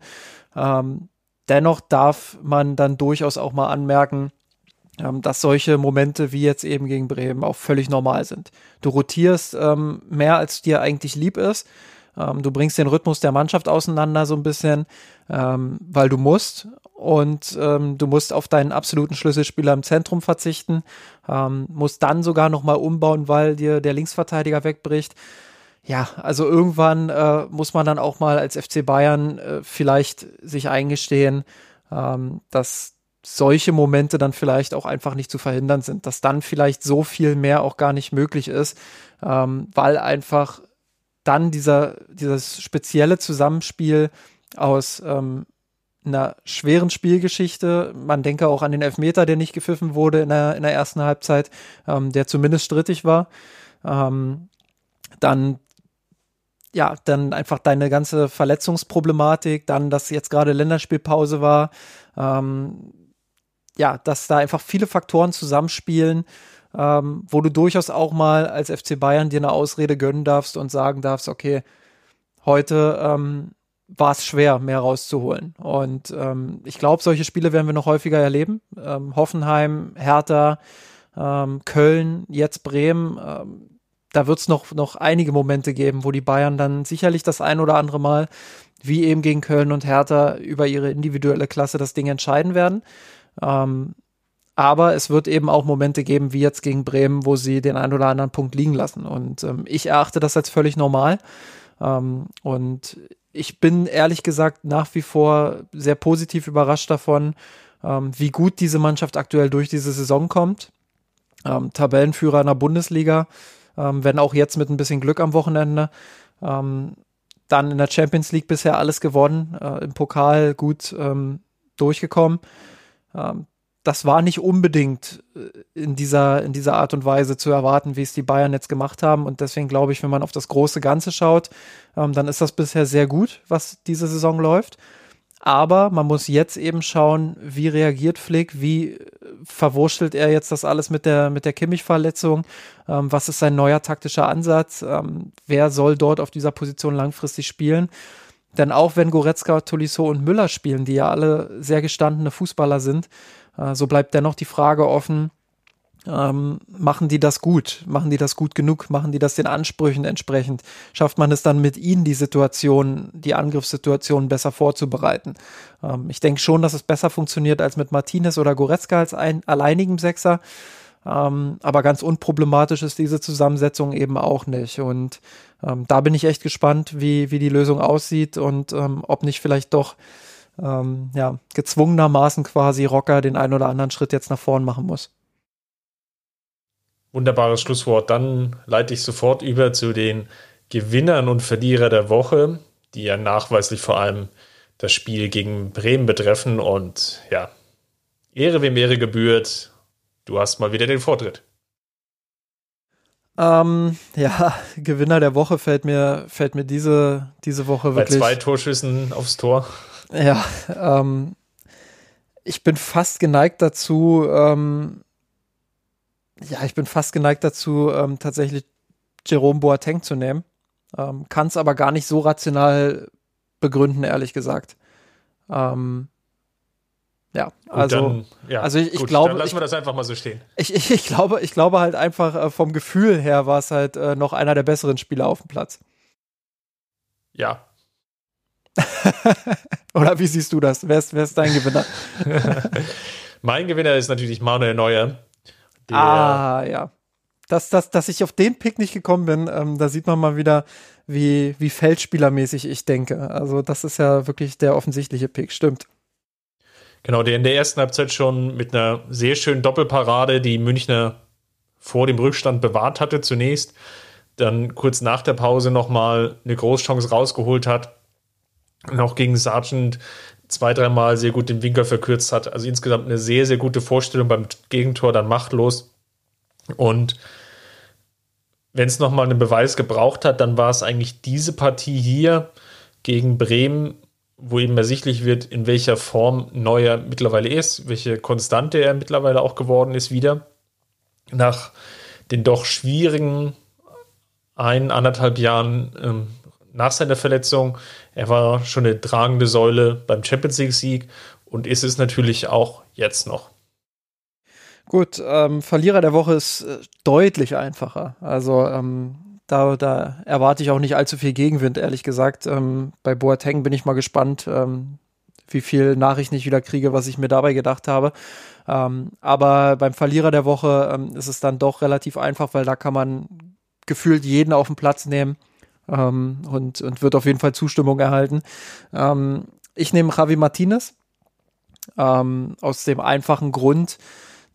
Ähm, dennoch darf man dann durchaus auch mal anmerken, dass solche Momente wie jetzt eben gegen Bremen auch völlig normal sind. Du rotierst ähm, mehr, als dir eigentlich lieb ist. Ähm, du bringst den Rhythmus der Mannschaft auseinander so ein bisschen, ähm, weil du musst. Und ähm, du musst auf deinen absoluten Schlüsselspieler im Zentrum verzichten, ähm, musst dann sogar nochmal umbauen, weil dir der Linksverteidiger wegbricht. Ja, also irgendwann äh, muss man dann auch mal als FC Bayern äh, vielleicht sich eingestehen, dass solche Momente dann vielleicht auch einfach nicht zu verhindern sind, dass dann vielleicht so viel mehr auch gar nicht möglich ist, ähm, weil einfach dann dieser, dieses spezielle Zusammenspiel aus ähm, einer schweren Spielgeschichte, man denke auch an den Elfmeter, der nicht gepfiffen wurde in der, in der ersten Halbzeit, ähm, der zumindest strittig war, ähm, dann ja, dann einfach deine ganze Verletzungsproblematik, dann, dass jetzt gerade Länderspielpause war, ähm, ja, dass da einfach viele Faktoren zusammenspielen, ähm, wo du durchaus auch mal als FC Bayern dir eine Ausrede gönnen darfst und sagen darfst, okay, heute ähm, war es schwer, mehr rauszuholen. Und ähm, ich glaube, solche Spiele werden wir noch häufiger erleben. Ähm, Hoffenheim, Hertha, ähm, Köln, jetzt Bremen. Ähm, da wird es noch, noch einige Momente geben, wo die Bayern dann sicherlich das ein oder andere Mal, wie eben gegen Köln und Hertha, über ihre individuelle Klasse das Ding entscheiden werden. Ähm, aber es wird eben auch Momente geben, wie jetzt gegen Bremen, wo sie den einen oder anderen Punkt liegen lassen. Und ähm, ich erachte das als völlig normal. Ähm, und ich bin ehrlich gesagt nach wie vor sehr positiv überrascht davon, ähm, wie gut diese Mannschaft aktuell durch diese Saison kommt. Ähm, Tabellenführer in der Bundesliga, ähm, wenn auch jetzt mit ein bisschen Glück am Wochenende. dann in der Champions League bisher alles gewonnen, äh, im Pokal gut durchgekommen. Ähm, das war nicht unbedingt äh, in dieser, in dieser Art und Weise zu erwarten, wie es die Bayern jetzt gemacht haben. Und deswegen glaube ich, wenn man auf das große Ganze schaut, ähm, dann ist das bisher sehr gut, was diese Saison läuft. Aber man muss jetzt eben schauen, wie reagiert Flick, wie äh, verwurschtelt er jetzt das alles mit der, mit der Kimmich-Verletzung, ähm, was ist sein neuer taktischer Ansatz, ähm, wer soll dort auf dieser Position langfristig spielen. Denn auch wenn Goretzka, Tolisso und Müller spielen, die ja alle sehr gestandene Fußballer sind, äh, so bleibt dennoch die Frage offen, ähm, machen die das gut? Machen die das gut genug? Machen die das den Ansprüchen entsprechend? Schafft man es dann mit ihnen, die Situation, die Angriffssituation besser vorzubereiten? Ähm, ich denke schon, dass es besser funktioniert als mit Martinez oder Goretzka als ein alleinigen Sechser. Ähm, aber ganz unproblematisch ist diese Zusammensetzung eben auch nicht. Und ähm, da bin ich echt gespannt, wie, wie die Lösung aussieht und ähm, ob nicht vielleicht doch ähm, ja, gezwungenermaßen quasi Rocker den einen oder anderen Schritt jetzt nach vorn machen muss. Wunderbares Schlusswort. Dann leite ich sofort über zu den Gewinnern und Verlierer der Woche. die ja nachweislich vor allem das Spiel gegen Bremen betreffen. Und ja, Ehre wem Ehre gebührt. Du hast mal wieder den Vortritt. Ähm, ja, Gewinner der Woche fällt mir, fällt mir diese, diese Woche wirklich. Bei zwei Torschüssen aufs Tor. Ja, ähm, ich bin fast geneigt dazu, ähm, ja, ich bin fast geneigt dazu, ähm, tatsächlich Jerome Boateng zu nehmen. Ähm, Kann es aber gar nicht so rational begründen, ehrlich gesagt. Ähm, ja, also, dann, ja, also ich, ich glaube, dann lassen ich, wir das einfach mal so stehen. ich, ich, ich glaube, ich glaube halt einfach äh, vom Gefühl her war es halt äh, noch einer der besseren Spieler auf dem Platz. Ja. Oder wie siehst du das? Wer ist, wer ist dein Gewinner? mein Gewinner ist natürlich Manuel Neuer. Ah, ja. Dass, dass, dass ich auf den Pick nicht gekommen bin, ähm, da sieht man mal wieder, wie, wie feldspielermäßig ich denke. Also, das ist ja wirklich der offensichtliche Pick, stimmt. Genau, der in der ersten Halbzeit schon mit einer sehr schönen Doppelparade die Münchner vor dem Rückstand bewahrt hatte zunächst, dann kurz nach der Pause nochmal eine Großchance rausgeholt hat und auch gegen Sargent zwei, dreimal sehr gut den Winkel verkürzt hat. Also insgesamt eine sehr, sehr gute Vorstellung beim Gegentor, dann machtlos. Und wenn es nochmal einen Beweis gebraucht hat, dann war es eigentlich diese Partie hier gegen Bremen, wo eben ersichtlich wird, in welcher Form Neuer mittlerweile ist, welche Konstante er mittlerweile auch geworden ist wieder. Nach den doch schwierigen ein, anderthalb Jahren ähm, nach seiner Verletzung. Er war schon eine tragende Säule beim Champions League-Sieg und ist es natürlich auch jetzt noch. Gut, ähm, Verlierer der Woche ist äh, deutlich einfacher. Also ähm, da, da erwarte ich auch nicht allzu viel Gegenwind, ehrlich gesagt. Ähm, bei Boateng bin ich mal gespannt, ähm, wie viel Nachrichten ich wieder kriege, was ich mir dabei gedacht habe. Ähm, aber beim Verlierer der Woche ähm, ist es dann doch relativ einfach, weil da kann man gefühlt jeden auf den Platz nehmen ähm, und, und wird auf jeden Fall Zustimmung erhalten. Ähm, ich nehme Javi Martinez aus dem einfachen Grund,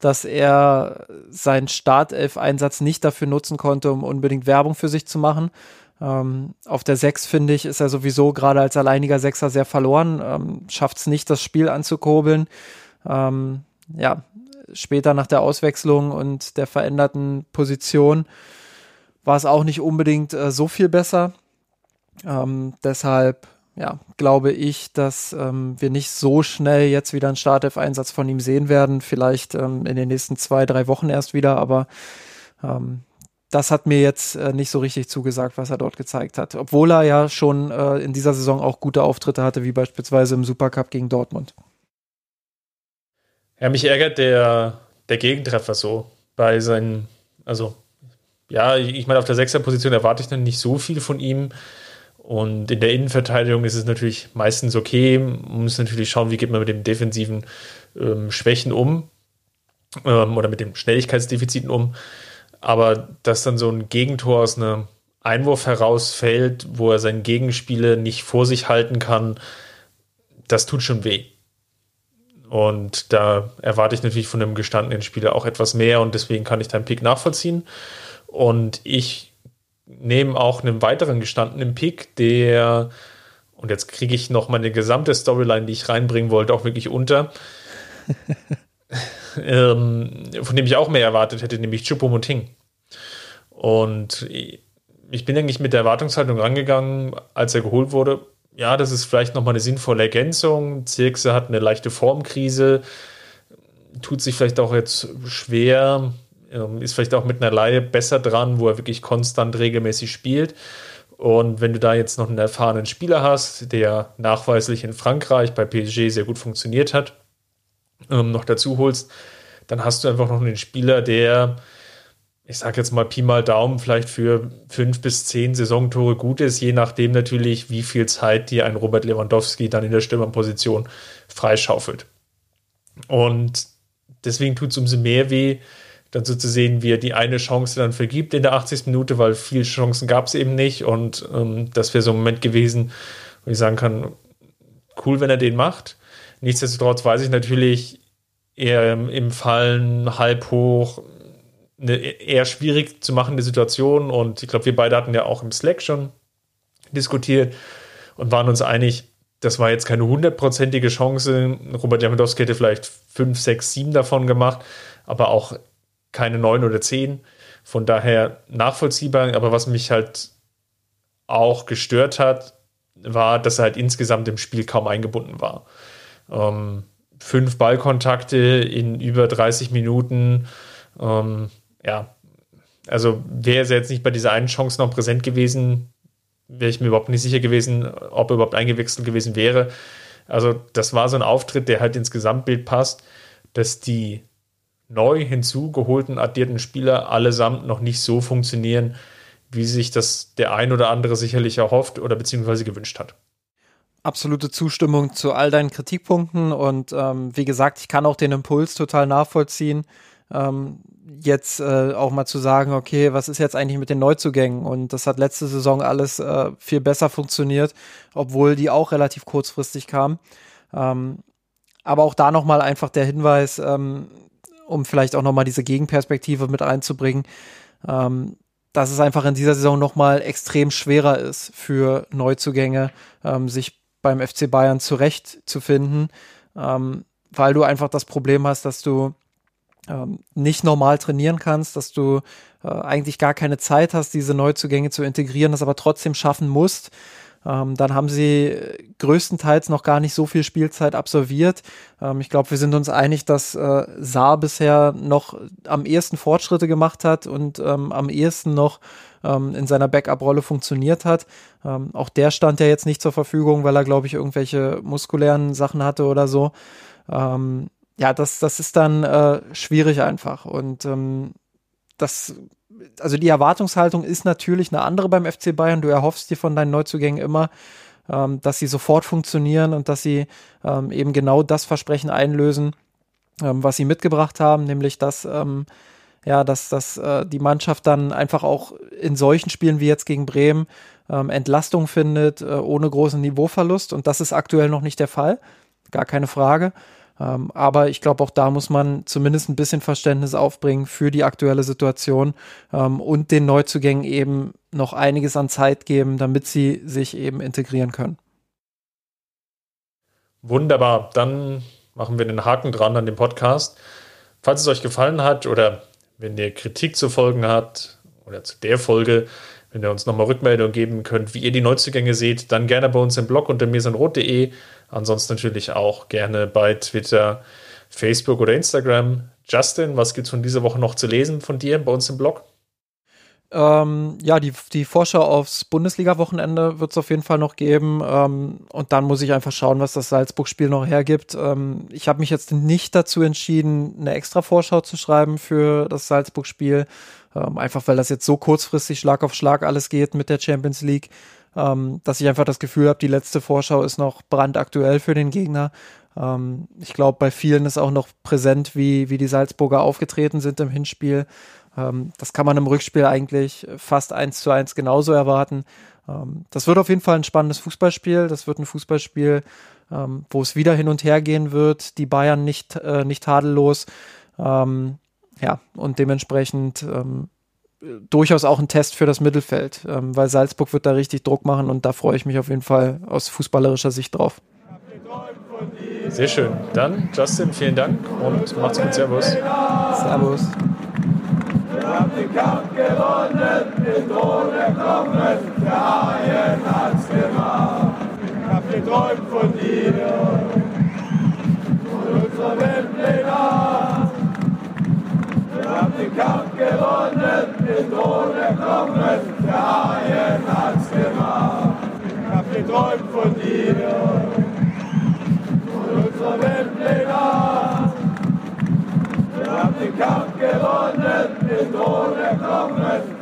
dass er seinen Startelf-Einsatz nicht dafür nutzen konnte, um unbedingt Werbung für sich zu machen. Ähm, auf der 6, finde ich, ist er sowieso gerade als alleiniger Sechser sehr verloren, ähm, schafft es nicht, das Spiel anzukurbeln. Ähm, ja, später nach der Auswechslung und der veränderten Position war es auch nicht unbedingt äh, so viel besser. Ähm, deshalb ja, glaube ich, dass ähm, wir nicht so schnell jetzt wieder einen Startelf-Einsatz von ihm sehen werden. Vielleicht ähm, in den nächsten zwei, drei Wochen erst wieder, aber ähm, das hat mir jetzt äh, nicht so richtig zugesagt, was er dort gezeigt hat. Obwohl er ja schon äh, in dieser Saison auch gute Auftritte hatte, wie beispielsweise im Supercup gegen Dortmund. Ja, mich ärgert der, der Gegentreffer so bei seinen, also ja, ich meine, auf der Sechser-Position erwarte ich dann nicht so viel von ihm. Und in der Innenverteidigung ist es natürlich meistens okay. Man muss natürlich schauen, wie geht man mit den defensiven ähm, Schwächen um ähm, oder mit den Schnelligkeitsdefiziten um. Aber dass dann so ein Gegentor aus einem Einwurf herausfällt, wo er seinen Gegenspieler nicht vor sich halten kann, das tut schon weh. Und da erwarte ich natürlich von einem gestandenen Spieler auch etwas mehr und deswegen kann ich deinen Pick nachvollziehen. Und ich nehme auch einen weiteren gestandenen Pick, der, und jetzt kriege ich noch meine gesamte Storyline, die ich reinbringen wollte, auch wirklich unter. ähm, von dem ich auch mehr erwartet hätte, nämlich Chupomoting. Und ich bin eigentlich mit der Erwartungshaltung rangegangen, als er geholt wurde. Ja, das ist vielleicht nochmal eine sinnvolle Ergänzung. Zirkse hat eine leichte Formkrise, tut sich vielleicht auch jetzt schwer, ähm, ist vielleicht auch mit einer Laie besser dran, wo er wirklich konstant regelmäßig spielt. Und wenn du da jetzt noch einen erfahrenen Spieler hast, der nachweislich in Frankreich bei PSG sehr gut funktioniert hat, ähm, noch dazu holst, dann hast du einfach noch einen Spieler, der, ich sage jetzt mal Pi mal Daumen, vielleicht für fünf bis zehn Saisontore gut ist, je nachdem natürlich, wie viel Zeit dir ein Robert Lewandowski dann in der Stürmerposition freischaufelt. Und deswegen tut es umso mehr weh, dann so zu sehen, wie er die eine Chance dann vergibt in der 80. Minute, weil viele Chancen gab es eben nicht. Und ähm, das wäre so ein Moment gewesen, wo ich sagen kann, cool, wenn er den macht. Nichtsdestotrotz weiß ich natürlich, eher im Fallen halb hoch, eine eher schwierig zu machende Situation. Und ich glaube, wir beide hatten ja auch im Slack schon diskutiert. und waren uns einig, das war jetzt keine hundertprozentige Chance. Robert Lewandowski hätte vielleicht fünf, sechs, sieben davon gemacht, aber auch keine neun oder zehn. Von daher nachvollziehbar. Aber was mich halt auch gestört hat, war, dass er halt insgesamt im Spiel kaum eingebunden war. Ähm, fünf Ballkontakte in über 30 Minuten. Ähm, ja, also wäre er jetzt nicht bei dieser einen Chance noch präsent gewesen, wäre ich mir überhaupt nicht sicher gewesen, ob er überhaupt eingewechselt gewesen wäre. Also das war so ein Auftritt, der halt ins Gesamtbild passt, dass die neu hinzugeholten, addierten Spieler allesamt noch nicht so funktionieren, wie sich das der ein oder andere sicherlich erhofft oder beziehungsweise gewünscht hat. Absolute Zustimmung zu all deinen Kritikpunkten und ähm, wie gesagt, ich kann auch den Impuls total nachvollziehen, ähm, jetzt äh, auch mal zu sagen, okay, was ist jetzt eigentlich mit den Neuzugängen? Und das hat letzte Saison alles äh, viel besser funktioniert, obwohl die auch relativ kurzfristig kamen. Ähm, aber auch da nochmal einfach der Hinweis, ähm, um vielleicht auch nochmal diese Gegenperspektive mit einzubringen, ähm, dass es einfach in dieser Saison nochmal extrem schwerer ist für Neuzugänge, ähm, sich beim FC Bayern zurechtzufinden, ähm, weil du einfach das Problem hast, dass du ähm, nicht normal trainieren kannst, dass du äh, eigentlich gar keine Zeit hast, diese Neuzugänge zu integrieren, das aber trotzdem schaffen musst. Ähm, dann haben sie größtenteils noch gar nicht so viel Spielzeit absolviert. Ähm, ich glaube, wir sind uns einig, dass äh, Saar bisher noch am ehesten Fortschritte gemacht hat und ähm, am ehesten noch ähm, in seiner Backup-Rolle funktioniert hat. Ähm, auch der stand ja jetzt nicht zur Verfügung, weil er, glaube ich, irgendwelche muskulären Sachen hatte oder so. Ähm, ja, das, das ist dann äh, schwierig einfach. Und das also die Erwartungshaltung ist natürlich eine andere beim FC Bayern. Du erhoffst dir von deinen Neuzugängen immer, ähm, dass sie sofort funktionieren und dass sie ähm, eben genau das Versprechen einlösen, ähm, was sie mitgebracht haben, nämlich dass ähm, ja, dass, dass äh, die Mannschaft dann einfach auch in solchen Spielen wie jetzt gegen Bremen ähm, Entlastung findet, äh, ohne großen Niveauverlust. Und das ist aktuell noch nicht der Fall. Gar keine Frage. Ähm, aber ich glaube, auch da muss man zumindest ein bisschen Verständnis aufbringen für die aktuelle Situation ähm, und den Neuzugängen eben noch einiges an Zeit geben, damit sie sich eben integrieren können. Wunderbar, dann machen wir den Haken dran an dem Podcast. Falls es euch gefallen hat oder wenn ihr Kritik zu Folgen habt oder zu der Folge, wenn ihr uns nochmal Rückmeldung geben könnt, wie ihr die Neuzugänge seht, dann gerne bei uns im Blog unter mirsanrot.de Ansonsten natürlich auch gerne bei Twitter, Facebook oder Instagram. Justin, was gibt es von dieser Woche noch zu lesen von dir bei uns im Blog? Ähm, ja, die, die Vorschau aufs Bundesliga-Wochenende wird es auf jeden Fall noch geben. Ähm, und dann muss ich einfach schauen, was das Salzburg-Spiel noch hergibt. Ähm, ich habe mich jetzt nicht dazu entschieden, eine extra Vorschau zu schreiben für das Salzburg-Spiel. Ähm, einfach weil das jetzt so kurzfristig Schlag auf Schlag alles geht mit der Champions League ähm, dass ich einfach das Gefühl habe, die letzte Vorschau ist noch brandaktuell für den Gegner. Ähm, ich glaube, bei vielen ist auch noch präsent, wie, wie die Salzburger aufgetreten sind im Hinspiel. Ähm, das kann man im Rückspiel eigentlich fast eins zu eins genauso erwarten. Ähm, das wird auf jeden Fall ein spannendes Fußballspiel. Das wird ein Fußballspiel, ähm, wo es wieder hin und her gehen wird. Die Bayern nicht, äh, nicht tadellos. Ähm, ja, und dementsprechend durchaus auch ein Test für das Mittelfeld, ähm, weil Salzburg wird da richtig Druck machen und da freue ich mich auf jeden Fall aus fußballerischer Sicht drauf. Sehr schön. Dann, Justin, vielen Dank und macht's gut. Servus. Servus. Wir haben den Kampf gewonnen, den Thron erklommen, der Haien hat's gemacht. Ich hab geträumt von dir den Kampf gewonnen, den Thron erklommen, der Haien hat's gemacht. Ich hab geträumt von dir und unserer Weltpläne. Wir haben den Kampf gewonnen, den Thron erklommen,